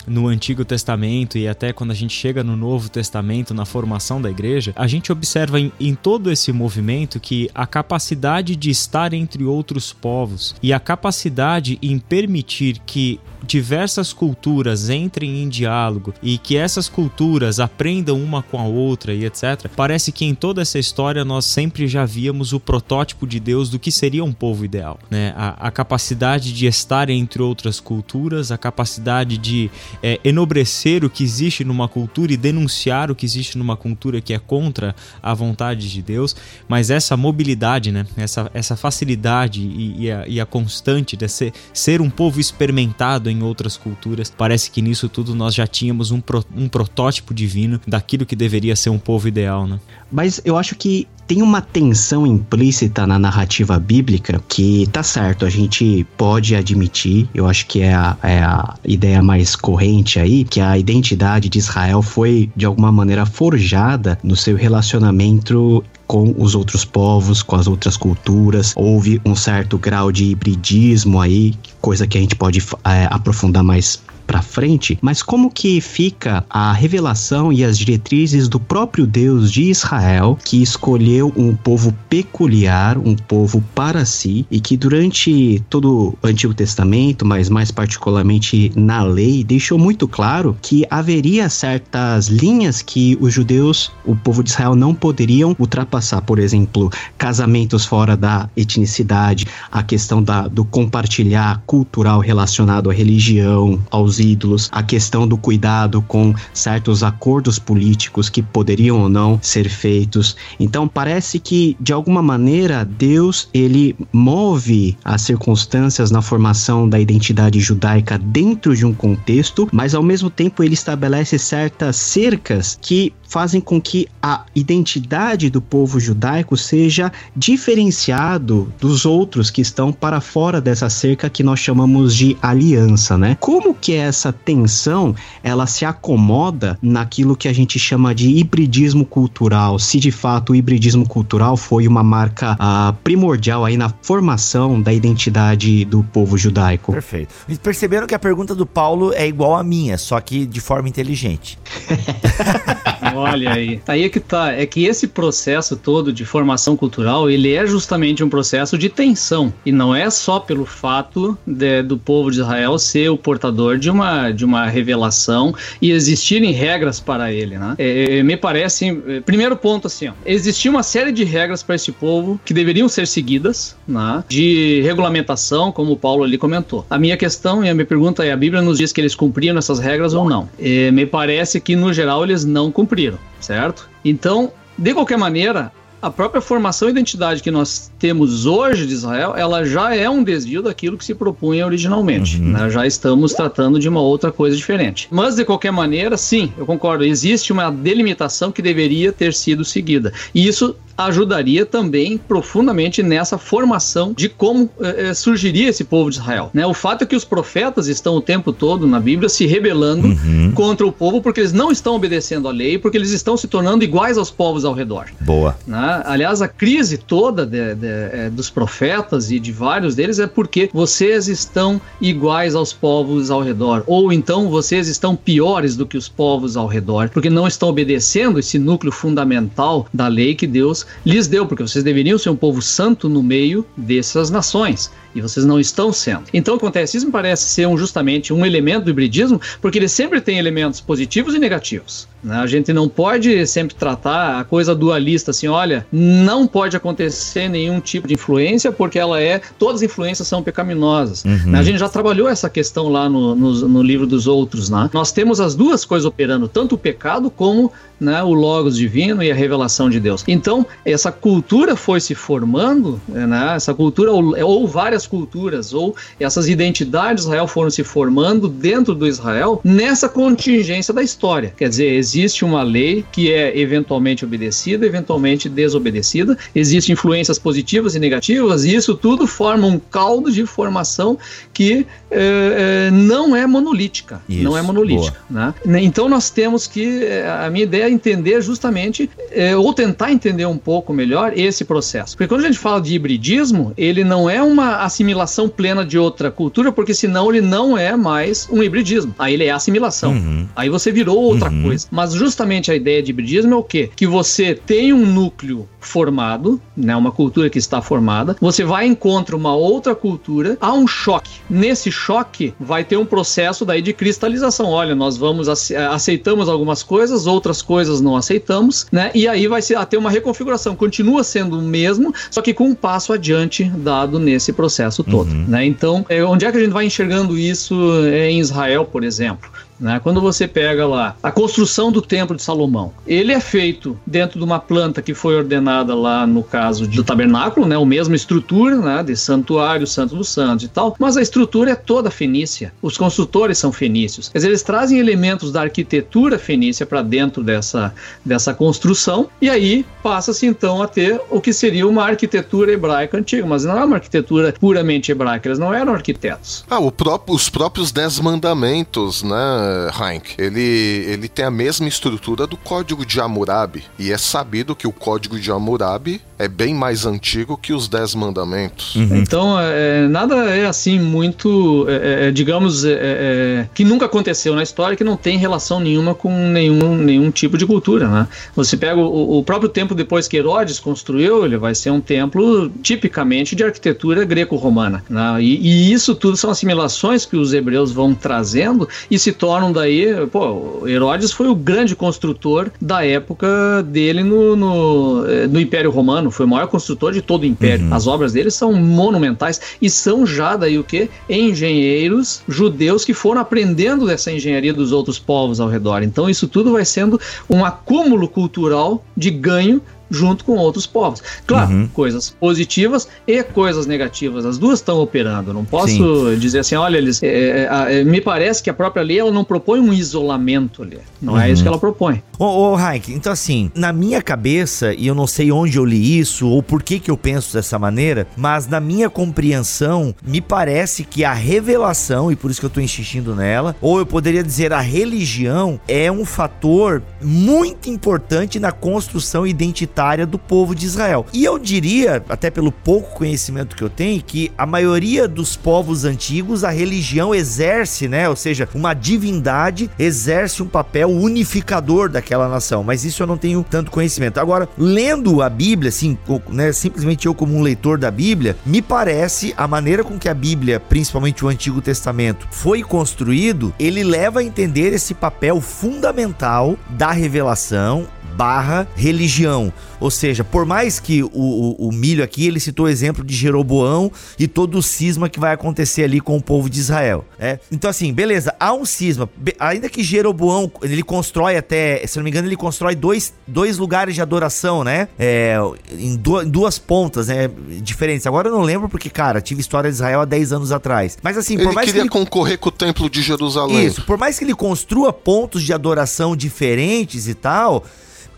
no Antigo Testamento e até quando a gente chega no Novo Testamento, na formação da igreja, a gente observa em, em, todo esse movimento que a capacidade de estar entre outros povos e a capacidade em permitir que diversas culturas entrem em diálogo e que essas culturas aprendam uma com a outra e etc. Parece que em toda essa história nós sempre já víamos o protótipo de Deus do que seria um povo ideal, né? A, a capacidade de estar entre outras culturas, a capacidade de é, enobrecer o que existe numa cultura e denunciar o que existe numa cultura que é contra a vontade de Deus, mas essa mobilidade, né? Essa, essa facilidade e, e, a, e a constante de ser, ser um povo experimentado em outras culturas. Parece que nisso tudo nós já tínhamos um, pro, um protótipo divino daquilo que deveria ser um povo ideal, né? Mas eu acho que tem uma tensão implícita na narrativa bíblica que tá certo, a gente pode admitir, eu acho que é a, é a ideia mais corrente aí, que a identidade de Israel foi de alguma maneira forjada no seu relacionamento com os outros povos, com as outras culturas. Houve um certo grau de hibridismo aí, coisa que a gente pode é, aprofundar mais para frente, mas como que fica a revelação e as diretrizes do próprio Deus de Israel, que escolheu um povo peculiar, um povo para si, e que durante todo o Antigo Testamento, mas mais particularmente na lei, deixou muito claro que haveria certas linhas que os judeus, o povo de Israel, não poderiam ultrapassar. Por exemplo, casamentos fora da etnicidade, a questão da, do compartilhar cultural relacionado à religião, aos os ídolos, a questão do cuidado com certos acordos políticos que poderiam ou não ser feitos. Então parece que de alguma maneira Deus ele move as circunstâncias na formação da identidade judaica dentro de um contexto, mas ao mesmo tempo ele estabelece certas cercas que fazem com que a identidade do povo judaico seja diferenciado dos outros que estão para fora dessa cerca que nós chamamos de aliança, né? Como que essa tensão ela se acomoda naquilo que a gente chama de hibridismo cultural? Se de fato o hibridismo cultural foi uma marca uh, primordial aí na formação da identidade do povo judaico. Perfeito. E perceberam que a pergunta do Paulo é igual à minha, só que de forma inteligente. (laughs) (laughs) Olha aí. Aí é que tá. É que esse processo todo de formação cultural, ele é justamente um processo de tensão. E não é só pelo fato de, do povo de Israel ser o portador de uma, de uma revelação e existirem regras para ele, né? É, é me parece. É, primeiro ponto, assim, ó. Existia uma série de regras para esse povo que deveriam ser seguidas, né? De regulamentação, como o Paulo ali comentou. A minha questão e a minha pergunta é: a Bíblia nos diz que eles cumpriram essas regras ou não? É, me parece que, no geral, eles não cumpriram certo? Então, de qualquer maneira, a própria formação e identidade que nós temos hoje de Israel, ela já é um desvio daquilo que se propunha originalmente. Uhum. Né? Já estamos tratando de uma outra coisa diferente. Mas, de qualquer maneira, sim, eu concordo, existe uma delimitação que deveria ter sido seguida. E isso ajudaria também profundamente nessa formação de como eh, surgiria esse povo de Israel. Né? O fato é que os profetas estão o tempo todo na Bíblia se rebelando uhum. contra o povo porque eles não estão obedecendo a lei, porque eles estão se tornando iguais aos povos ao redor. Boa. Né? Aliás, a crise toda de, de, é, dos profetas e de vários deles é porque vocês estão iguais aos povos ao redor, ou então vocês estão piores do que os povos ao redor, porque não estão obedecendo esse núcleo fundamental da lei que Deus lhes deu, porque vocês deveriam ser um povo santo no meio dessas nações e vocês não estão sendo. Então, o me parece ser um, justamente um elemento do hibridismo, porque ele sempre tem elementos positivos e negativos. Né? A gente não pode sempre tratar a coisa dualista assim, olha, não pode acontecer nenhum tipo de influência, porque ela é. Todas as influências são pecaminosas. Uhum. Né? A gente já trabalhou essa questão lá no, no, no livro dos outros. Né? Nós temos as duas coisas operando, tanto o pecado como né, o Logos divino e a revelação de Deus. Então, essa cultura foi se formando, né, essa cultura, ou, ou, várias culturas, ou essas identidades de Israel foram se formando dentro do Israel nessa contingência da história. Quer dizer, existe uma lei que é eventualmente obedecida, eventualmente desobedecida, existem influências positivas e negativas, e isso tudo forma um caldo de formação que é, é, não é monolítica. Isso, não é monolítica. Né? Então, nós temos que. A minha ideia entender justamente, é, ou tentar entender um pouco melhor esse processo. Porque quando a gente fala de hibridismo, ele não é uma assimilação plena de outra cultura, porque senão ele não é mais um hibridismo. Aí ele é assimilação. Uhum. Aí você virou outra uhum. coisa. Mas justamente a ideia de hibridismo é o quê? Que você tem um núcleo formado, né, uma cultura que está formada, você vai encontrar uma outra cultura, há um choque. Nesse choque vai ter um processo daí de cristalização. Olha, nós vamos aceitamos algumas coisas, outras coisas não aceitamos, né? E aí vai ser ter uma reconfiguração, continua sendo o mesmo, só que com um passo adiante dado nesse processo todo, uhum. né? Então, é, onde é que a gente vai enxergando isso é, em Israel, por exemplo? Né? Quando você pega lá a construção do Templo de Salomão, ele é feito dentro de uma planta que foi ordenada lá no caso do tabernáculo, né? a mesma estrutura né? de santuário, santo dos santos e tal, mas a estrutura é toda fenícia. Os construtores são fenícios. Quer dizer, eles trazem elementos da arquitetura fenícia para dentro dessa, dessa construção e aí passa-se então a ter o que seria uma arquitetura hebraica antiga, mas não é uma arquitetura puramente hebraica, eles não eram arquitetos. Ah, próprio, os próprios Dez Mandamentos, né? Heinck, ele, ele tem a mesma estrutura do Código de Hammurabi. E é sabido que o Código de Hammurabi é bem mais antigo que os Dez Mandamentos. Uhum. Então, é, nada é assim muito, é, é, é digamos, é, é, que nunca aconteceu na história, que não tem relação nenhuma com nenhum, nenhum tipo de cultura, né? Você pega o, o próprio templo depois que Herodes construiu, ele vai ser um templo tipicamente de arquitetura greco-romana. Né? E, e isso tudo são assimilações que os hebreus vão trazendo e se tornam tornam daí, pô, Herodes foi o grande construtor da época dele no, no, eh, no Império Romano, foi o maior construtor de todo o Império. Uhum. As obras dele são monumentais e são já daí o que? Engenheiros judeus que foram aprendendo dessa engenharia dos outros povos ao redor. Então isso tudo vai sendo um acúmulo cultural de ganho junto com outros povos. Claro, uhum. coisas positivas e coisas negativas, as duas estão operando. Não posso Sim. dizer assim, olha, eles, é, é, é, me parece que a própria lei ela não propõe um isolamento ali. Não uhum. é isso que ela propõe. Ô, ô então assim, na minha cabeça, e eu não sei onde eu li isso ou por que que eu penso dessa maneira, mas na minha compreensão, me parece que a revelação, e por isso que eu tô insistindo nela, ou eu poderia dizer a religião, é um fator muito importante na construção identitária do povo de Israel. E eu diria, até pelo pouco conhecimento que eu tenho, que a maioria dos povos antigos, a religião exerce, né? Ou seja, uma divindade exerce um papel unificador daquela nação. Mas isso eu não tenho tanto conhecimento. Agora, lendo a Bíblia, assim, né, simplesmente eu como um leitor da Bíblia, me parece a maneira com que a Bíblia, principalmente o Antigo Testamento, foi construído, ele leva a entender esse papel fundamental da revelação barra religião. Ou seja, por mais que o, o, o, milho aqui, ele citou o exemplo de Jeroboão e todo o cisma que vai acontecer ali com o povo de Israel. Né? Então, assim, beleza, há um cisma. Ainda que Jeroboão, ele constrói até, se não me engano, ele constrói dois, dois lugares de adoração, né? É, em, em duas pontas, né? Diferentes. Agora eu não lembro porque, cara, tive história de Israel há 10 anos atrás. Mas assim, ele por mais queria que ele... concorrer com o templo de Jerusalém. Isso, por mais que ele construa pontos de adoração diferentes e tal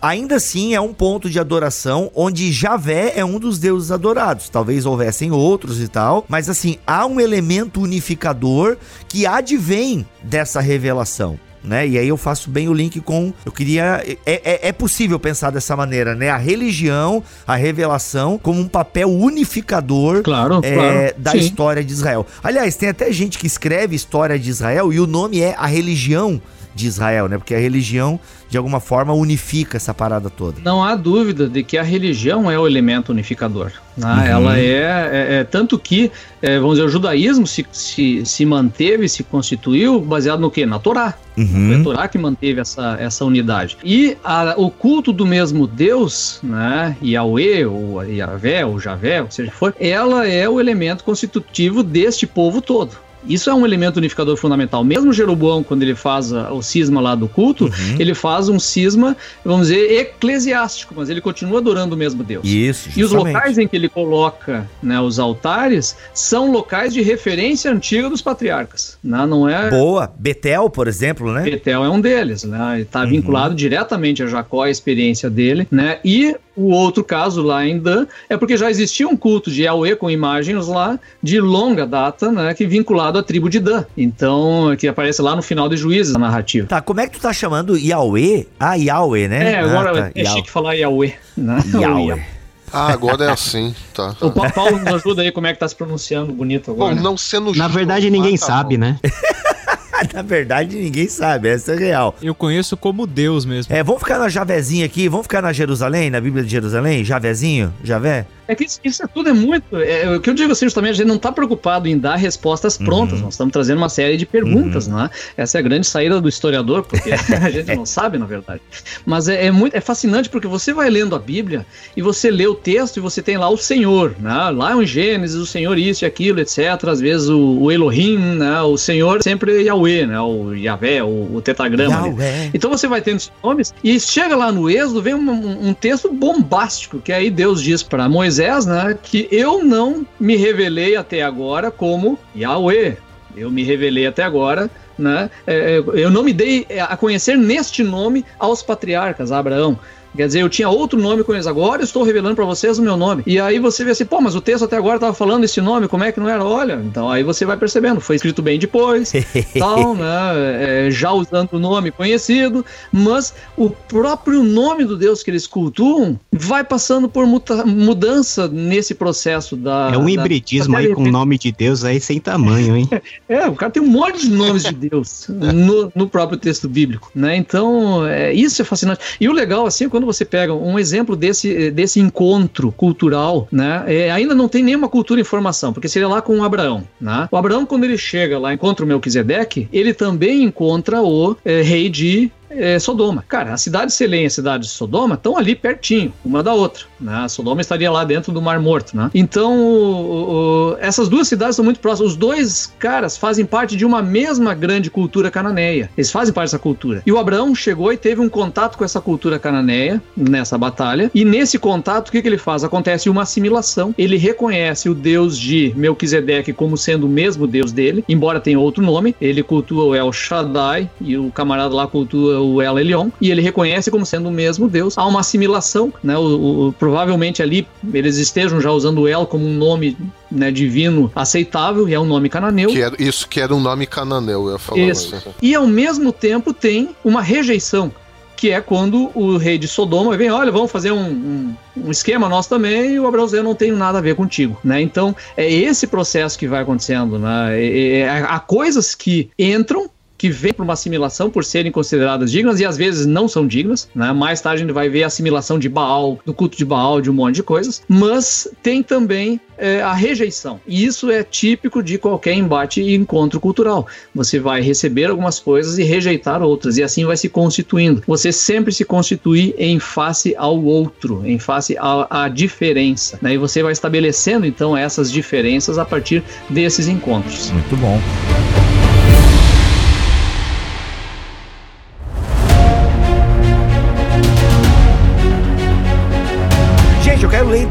ainda assim é um ponto de adoração onde Javé é um dos deuses adorados. Talvez houvessem outros e tal, mas assim, há um elemento unificador que advém dessa revelação né? E aí eu faço bem o link com. Eu queria. É, é, é, possível pensar dessa maneira, né? A religião, a revelação, como um papel unificador claro, é, claro. da Sim. história de Israel. Aliás, tem até gente que escreve história de Israel e o nome é A Religião de Israel, né? Porque a religião, de alguma forma, unifica essa parada toda. Não há dúvida de que a religião é o elemento unificador. Né? Uhum. Ela é, é, é, Tanto que, é, vamos dizer, o judaísmo se, se, se manteve, se constituiu baseado no quê? Na Torá. Uhum. Foi a Torá que manteve essa, essa unidade. E a, o culto do mesmo Deus, né? Yahweh, ou Yahvé, ou Javé, o que seja for, ela é o elemento constitutivo deste povo todo. Isso é um elemento unificador fundamental. Mesmo Jeroboão, quando ele faz a, o cisma lá do culto, uhum. ele faz um cisma, vamos dizer, eclesiástico, mas ele continua adorando o mesmo Deus. Isso, justamente. E os locais em que ele coloca né, os altares são locais de referência antiga dos patriarcas. Né? Não é... Boa. Betel, por exemplo, né? Betel é um deles. Né? Está uhum. vinculado diretamente a Jacó, a experiência dele. Né? E o outro caso lá em Dan é porque já existia um culto de Yahweh com imagens lá de longa data, né, que vinculado à tribo de Dan. Então, que aparece lá no final de Juízes a narrativa. Tá, como é que tu tá chamando Yahweh? Ah, Yahweh, né? É, agora ah, tá. é chique falar Yahweh, né? (laughs) Yahweh. Ah, agora é assim, tá. O Paulo nos ajuda aí como é que tá se pronunciando bonito agora. Bom, não sendo Na verdade, ninguém ah, tá sabe, bom. né? (laughs) Na verdade, ninguém sabe, essa é real. Eu conheço como Deus mesmo. É, vamos ficar na Javezinha aqui, vamos ficar na Jerusalém, na Bíblia de Jerusalém? Javezinho? Javé? É que isso, isso é tudo é muito. É, é, o que eu digo assim, justamente, a gente não está preocupado em dar respostas prontas. Uhum. Nós estamos trazendo uma série de perguntas, uhum. né? Essa é a grande saída do historiador, porque (laughs) a gente não sabe, na verdade. Mas é, é, muito é fascinante porque você vai lendo a Bíblia e você lê o texto e você tem lá o Senhor, né? Lá é um Gênesis, o Senhor isso e aquilo, etc. Às vezes o, o Elohim, né? O Senhor sempre é Yahweh, né? O Yahvé, o, o tetragrama. Então você vai tendo esses nomes e chega lá no Êxodo, vem um, um texto bombástico, que aí Deus diz para Moisés Moisés, né, que eu não me revelei até agora como Yahweh. Eu me revelei até agora, né? É, eu não me dei a conhecer neste nome aos patriarcas, Abraão, Quer dizer, eu tinha outro nome com eles agora, estou revelando para vocês o meu nome. E aí você vê assim, pô, mas o texto até agora estava falando esse nome, como é que não era? Olha, então aí você vai percebendo, foi escrito bem depois, (laughs) tal, né? É, já usando o nome conhecido, mas o próprio nome do Deus que eles cultuam vai passando por muta, mudança nesse processo da. É um hibridismo da, aí com o nome de Deus aí sem tamanho, hein? (laughs) é, o cara tem um monte de nomes de Deus no, no próprio texto bíblico, né? Então, é, isso é fascinante. E o legal, assim, quando quando você pega um exemplo desse, desse encontro cultural, né, é, ainda não tem nenhuma cultura em formação, porque seria lá com o Abraão. Né? O Abraão, quando ele chega lá, encontra o Melquisedeque, ele também encontra o é, rei de é, Sodoma. Cara, a cidade de Selém e a cidade de Sodoma estão ali pertinho, uma da outra. Né? Sodoma estaria lá dentro do Mar Morto. Né? Então, o, o, essas duas cidades são muito próximas. Os dois caras fazem parte de uma mesma grande cultura cananeia. Eles fazem parte dessa cultura. E o Abraão chegou e teve um contato com essa cultura cananeia nessa batalha. E nesse contato, o que, que ele faz? Acontece uma assimilação. Ele reconhece o Deus de Melquisedeque como sendo o mesmo Deus dele, embora tenha outro nome. Ele cultua o El Shaddai e o camarada lá cultua o El Elyon, e ele reconhece como sendo o mesmo Deus. Há uma assimilação, né? O, o, provavelmente ali eles estejam já usando o El como um nome né, divino aceitável, e é um nome cananeu. Que era, isso que era um nome cananeu, eu ia falar. Isso. E ao mesmo tempo tem uma rejeição que é quando o rei de Sodoma vem, olha, vamos fazer um, um, um esquema nosso também, e o Abraão eu não tenho nada a ver contigo, né? Então, é esse processo que vai acontecendo, né? É, é, há coisas que entram que vêm para uma assimilação por serem consideradas dignas e às vezes não são dignas, né? Mais tarde a gente vai ver a assimilação de Baal, do culto de Baal, de um monte de coisas, mas tem também é, a rejeição. E isso é típico de qualquer embate e encontro cultural. Você vai receber algumas coisas e rejeitar outras, e assim vai se constituindo. Você sempre se constitui em face ao outro, em face à, diferença. Né? E você vai estabelecendo então essas diferenças a partir desses encontros. Muito bom.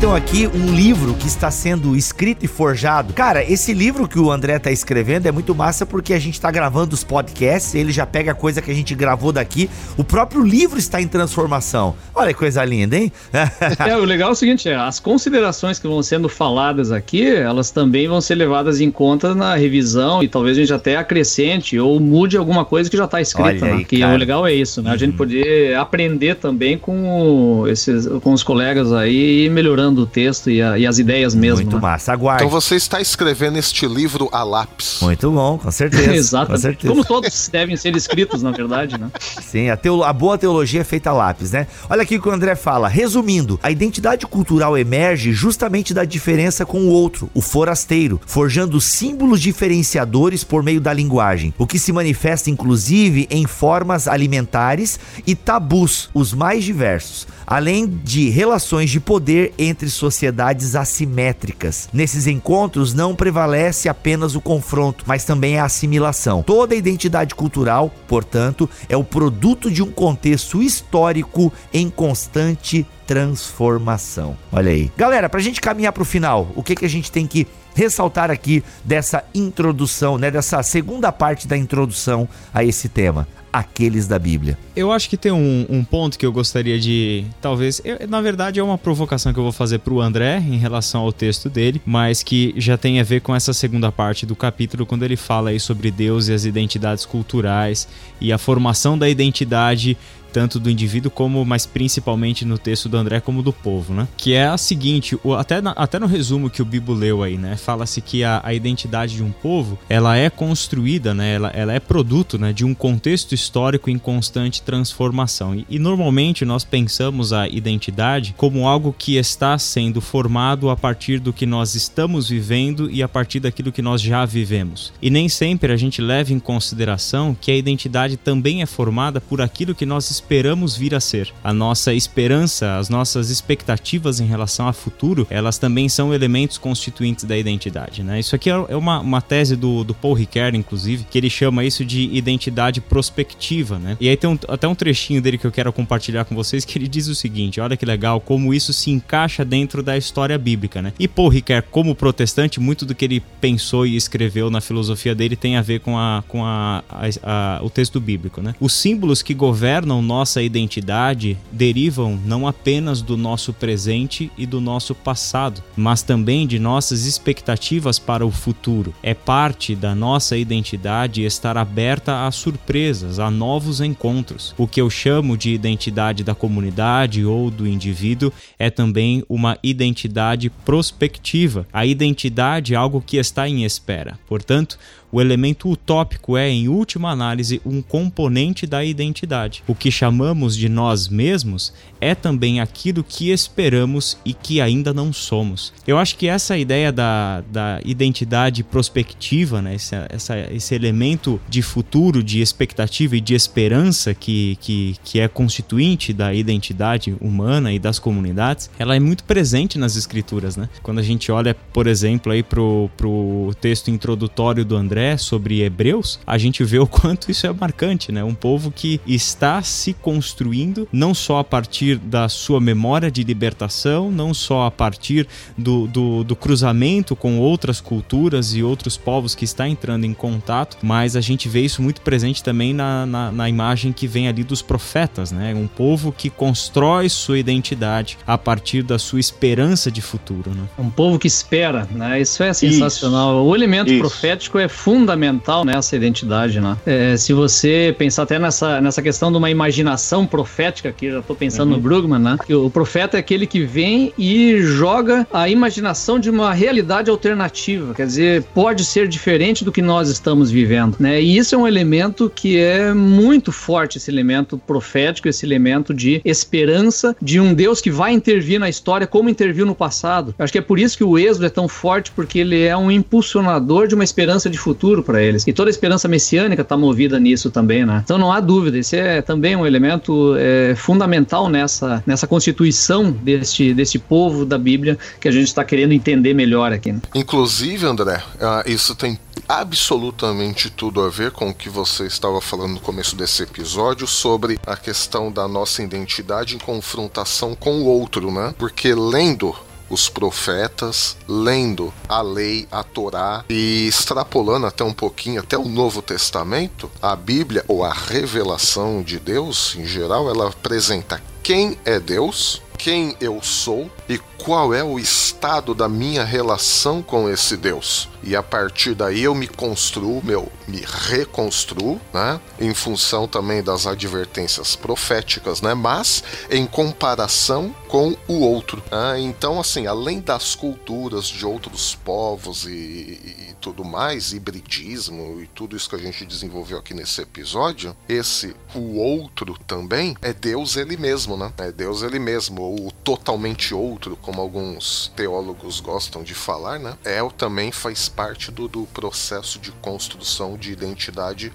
Então aqui um livro que está sendo escrito e forjado. Cara, esse livro que o André tá escrevendo é muito massa porque a gente tá gravando os podcasts, ele já pega coisa que a gente gravou daqui. O próprio livro está em transformação. Olha que coisa linda, hein? (laughs) é, o legal é o seguinte, é, as considerações que vão sendo faladas aqui, elas também vão ser levadas em conta na revisão e talvez a gente até acrescente ou mude alguma coisa que já está escrita, né? Que o legal é isso, né? Uhum. A gente uhum. poder aprender também com esses com os colegas aí e melhorando o texto e, a, e as ideias mesmo. Muito né? massa, aguarde. Então você está escrevendo este livro a lápis. Muito bom, com certeza. Exato. Com (laughs) certeza. Como todos (laughs) devem ser escritos, na verdade, né? Sim, a, teolo, a boa teologia é feita a lápis, né? Olha aqui o que o André fala. Resumindo, a identidade cultural emerge justamente da diferença com o outro, o forasteiro, forjando símbolos diferenciadores por meio da linguagem, o que se manifesta inclusive em formas alimentares e tabus, os mais diversos, além de relações de poder entre sociedades assimétricas. Nesses encontros não prevalece apenas o confronto, mas também a assimilação. Toda identidade cultural, portanto, é o produto de um contexto histórico em constante transformação. Olha aí. Galera, pra gente caminhar pro final, o que que a gente tem que ressaltar aqui dessa introdução, né, dessa segunda parte da introdução a esse tema? aqueles da Bíblia. Eu acho que tem um, um ponto que eu gostaria de. Talvez. Eu, na verdade, é uma provocação que eu vou fazer para o André em relação ao texto dele, mas que já tem a ver com essa segunda parte do capítulo, quando ele fala aí sobre Deus e as identidades culturais e a formação da identidade tanto do indivíduo como, mas principalmente no texto do André, como do povo, né? Que é a seguinte, até, na, até no resumo que o Bibo leu aí, né? Fala-se que a, a, identidade de um povo, ela é construída, né? Ela, ela é produto, né? De um contexto histórico em constante transformação. E, e normalmente nós pensamos a identidade como algo que está sendo formado a partir do que nós estamos vivendo e a partir daquilo que nós já vivemos. E nem sempre a gente leva em consideração que a identidade também é formada por aquilo que nós esperamos vir a ser. A nossa esperança, as nossas expectativas em relação ao futuro, elas também são elementos constituintes da identidade. Né? Isso aqui é, é uma, uma tese do, do Paul Ricoeur, inclusive, que ele chama isso de identidade prospectiva. Né? E aí tem um, até um trechinho dele que eu quero compartilhar com vocês que ele diz o seguinte: olha que legal, como isso se encaixa dentro da história bíblica. Né? E Paul Ricoeur, como protestante, muito do que ele pensou e escreveu na filosofia dele tem a ver com, a, com a, a, a o texto bíblico. Né? Os símbolos que governam nossa identidade derivam não apenas do nosso presente e do nosso passado, mas também de nossas expectativas para o futuro. É parte da nossa identidade estar aberta a surpresas, a novos encontros. O que eu chamo de identidade da comunidade ou do indivíduo é também uma identidade prospectiva. A identidade é algo que está em espera. Portanto, o elemento utópico é, em última análise, um componente da identidade. O que chamamos de nós mesmos é também aquilo que esperamos e que ainda não somos. Eu acho que essa ideia da, da identidade prospectiva, né, esse, essa, esse elemento de futuro, de expectativa e de esperança que, que, que é constituinte da identidade humana e das comunidades, ela é muito presente nas escrituras. Né? Quando a gente olha, por exemplo, para o texto introdutório do André, sobre Hebreus, a gente vê o quanto isso é marcante, né? Um povo que está se construindo não só a partir da sua memória de libertação, não só a partir do, do, do cruzamento com outras culturas e outros povos que está entrando em contato, mas a gente vê isso muito presente também na, na, na imagem que vem ali dos profetas, né? Um povo que constrói sua identidade a partir da sua esperança de futuro, né? Um povo que espera, né? Isso é sensacional. Isso. O elemento isso. profético é fundamental fundamental nessa identidade, né? É, se você pensar até nessa, nessa questão de uma imaginação profética, que já estou pensando uhum. no Brugman, né? Que o profeta é aquele que vem e joga a imaginação de uma realidade alternativa, quer dizer, pode ser diferente do que nós estamos vivendo, né? E isso é um elemento que é muito forte, esse elemento profético, esse elemento de esperança de um Deus que vai intervir na história como interviu no passado. Eu acho que é por isso que o Êxodo é tão forte, porque ele é um impulsionador de uma esperança de futuro futuro para eles. E toda a esperança messiânica está movida nisso também, né? Então não há dúvida, esse é também um elemento é, fundamental nessa, nessa constituição deste, deste povo da Bíblia que a gente está querendo entender melhor aqui. Né? Inclusive, André, uh, isso tem absolutamente tudo a ver com o que você estava falando no começo desse episódio sobre a questão da nossa identidade em confrontação com o outro, né? Porque lendo os profetas, lendo a lei, a Torá e extrapolando até um pouquinho até o Novo Testamento, a Bíblia ou a revelação de Deus em geral, ela apresenta quem é Deus, quem eu sou e qual é o estado da minha relação com esse Deus. E a partir daí eu me construo, meu, me reconstruo, né? Em função também das advertências proféticas, né? Mas em comparação com o outro. Né? Então, assim, além das culturas de outros povos e, e tudo mais, hibridismo e tudo isso que a gente desenvolveu aqui nesse episódio, esse o outro também é Deus ele mesmo, né? É Deus ele mesmo, ou o totalmente outro, como alguns teólogos gostam de falar, né? É também faz parte do, do processo de construção de identidade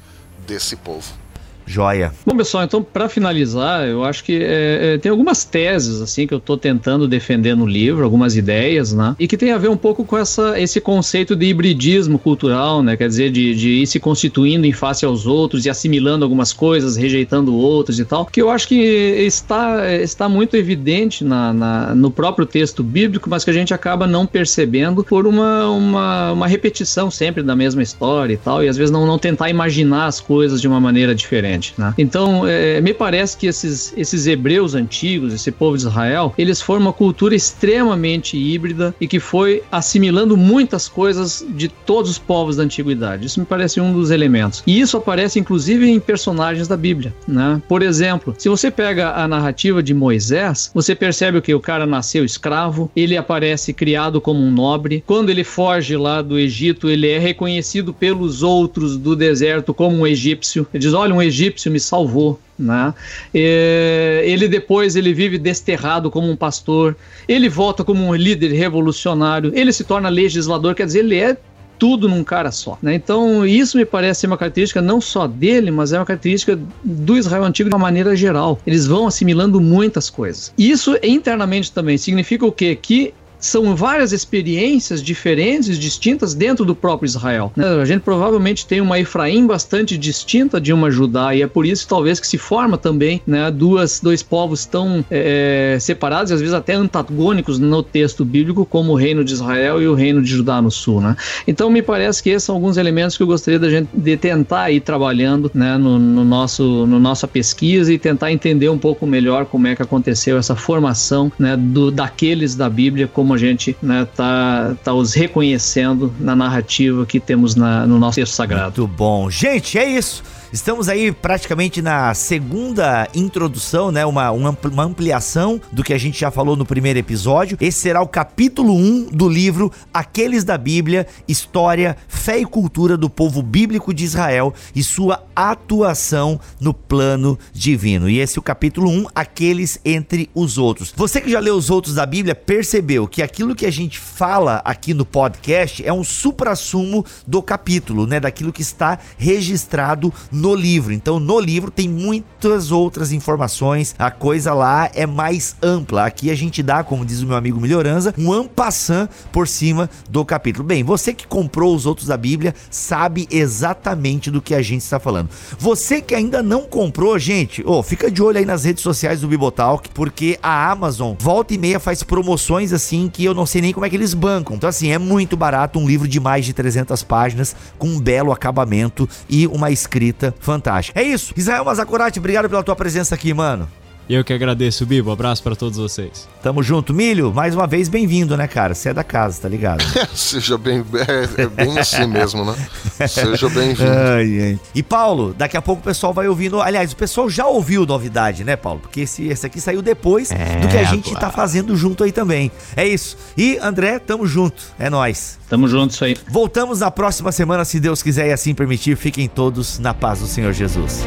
desse povo. Joia. Bom, pessoal, então para finalizar, eu acho que é, é, tem algumas teses assim que eu estou tentando defender no livro, algumas ideias, né? E que tem a ver um pouco com essa, esse conceito de hibridismo cultural, né? Quer dizer, de, de ir se constituindo em face aos outros e assimilando algumas coisas, rejeitando outras e tal. Que eu acho que está, está muito evidente na, na, no próprio texto bíblico, mas que a gente acaba não percebendo por uma, uma, uma repetição sempre da mesma história e tal, e às vezes não, não tentar imaginar as coisas de uma maneira diferente. Né? Então, é, me parece que esses, esses hebreus antigos, esse povo de Israel, eles foram uma cultura extremamente híbrida e que foi assimilando muitas coisas de todos os povos da antiguidade. Isso me parece um dos elementos. E isso aparece inclusive em personagens da Bíblia. Né? Por exemplo, se você pega a narrativa de Moisés, você percebe que o cara nasceu escravo, ele aparece criado como um nobre. Quando ele foge lá do Egito, ele é reconhecido pelos outros do deserto como um egípcio. Ele diz: olha, um egípcio egípcio me salvou. Né? Ele depois ele vive desterrado como um pastor, ele volta como um líder revolucionário, ele se torna legislador, quer dizer, ele é tudo num cara só. Né? Então, isso me parece uma característica não só dele, mas é uma característica do Israel antigo de uma maneira geral. Eles vão assimilando muitas coisas. Isso internamente também significa o quê? Que são várias experiências diferentes, distintas dentro do próprio Israel. Né? A gente provavelmente tem uma Efraim bastante distinta de uma Judá e é por isso talvez que se forma também né, duas, dois povos tão é, separados e às vezes até antagônicos no texto bíblico como o reino de Israel e o reino de Judá no sul. Né? Então me parece que esses são alguns elementos que eu gostaria da gente de tentar ir trabalhando né, no, no, nosso no nossa pesquisa e tentar entender um pouco melhor como é que aconteceu essa formação né, do, daqueles da Bíblia como como a gente né, tá, tá os reconhecendo na narrativa que temos na, no nosso texto sagrado. Muito bom. Gente, é isso. Estamos aí praticamente na segunda introdução, né? Uma, uma ampliação do que a gente já falou no primeiro episódio. Esse será o capítulo 1 do livro Aqueles da Bíblia, História, Fé e Cultura do Povo Bíblico de Israel e sua atuação no plano divino. E esse é o capítulo 1, Aqueles entre os outros. Você que já leu os outros da Bíblia percebeu que aquilo que a gente fala aqui no podcast é um suprassumo do capítulo, né? Daquilo que está registrado no livro. Então, no livro tem muitas outras informações, a coisa lá é mais ampla. Aqui a gente dá, como diz o meu amigo Melhoranza, um ampassant por cima do capítulo. Bem, você que comprou os outros da Bíblia sabe exatamente do que a gente está falando. Você que ainda não comprou, gente, oh, fica de olho aí nas redes sociais do Bibotalk, porque a Amazon volta e meia faz promoções assim que eu não sei nem como é que eles bancam. Então, assim, é muito barato um livro de mais de 300 páginas com um belo acabamento e uma escrita fantástica. É isso. Israel Mazakorati, obrigado pela tua presença aqui, mano. Eu que agradeço, Bibo. Abraço para todos vocês. Tamo junto. Milho, mais uma vez bem-vindo, né, cara? Você é da casa, tá ligado? (laughs) Seja bem. É, é, bem assim mesmo, né? Seja bem-vindo. (laughs) E Paulo, daqui a pouco o pessoal vai ouvindo. Aliás, o pessoal já ouviu novidade, né, Paulo? Porque esse, esse aqui saiu depois é, do que a gente agora. tá fazendo junto aí também. É isso. E André, tamo junto. É nós. Tamo junto, isso aí. Voltamos na próxima semana, se Deus quiser e assim permitir. Fiquem todos na paz do Senhor Jesus.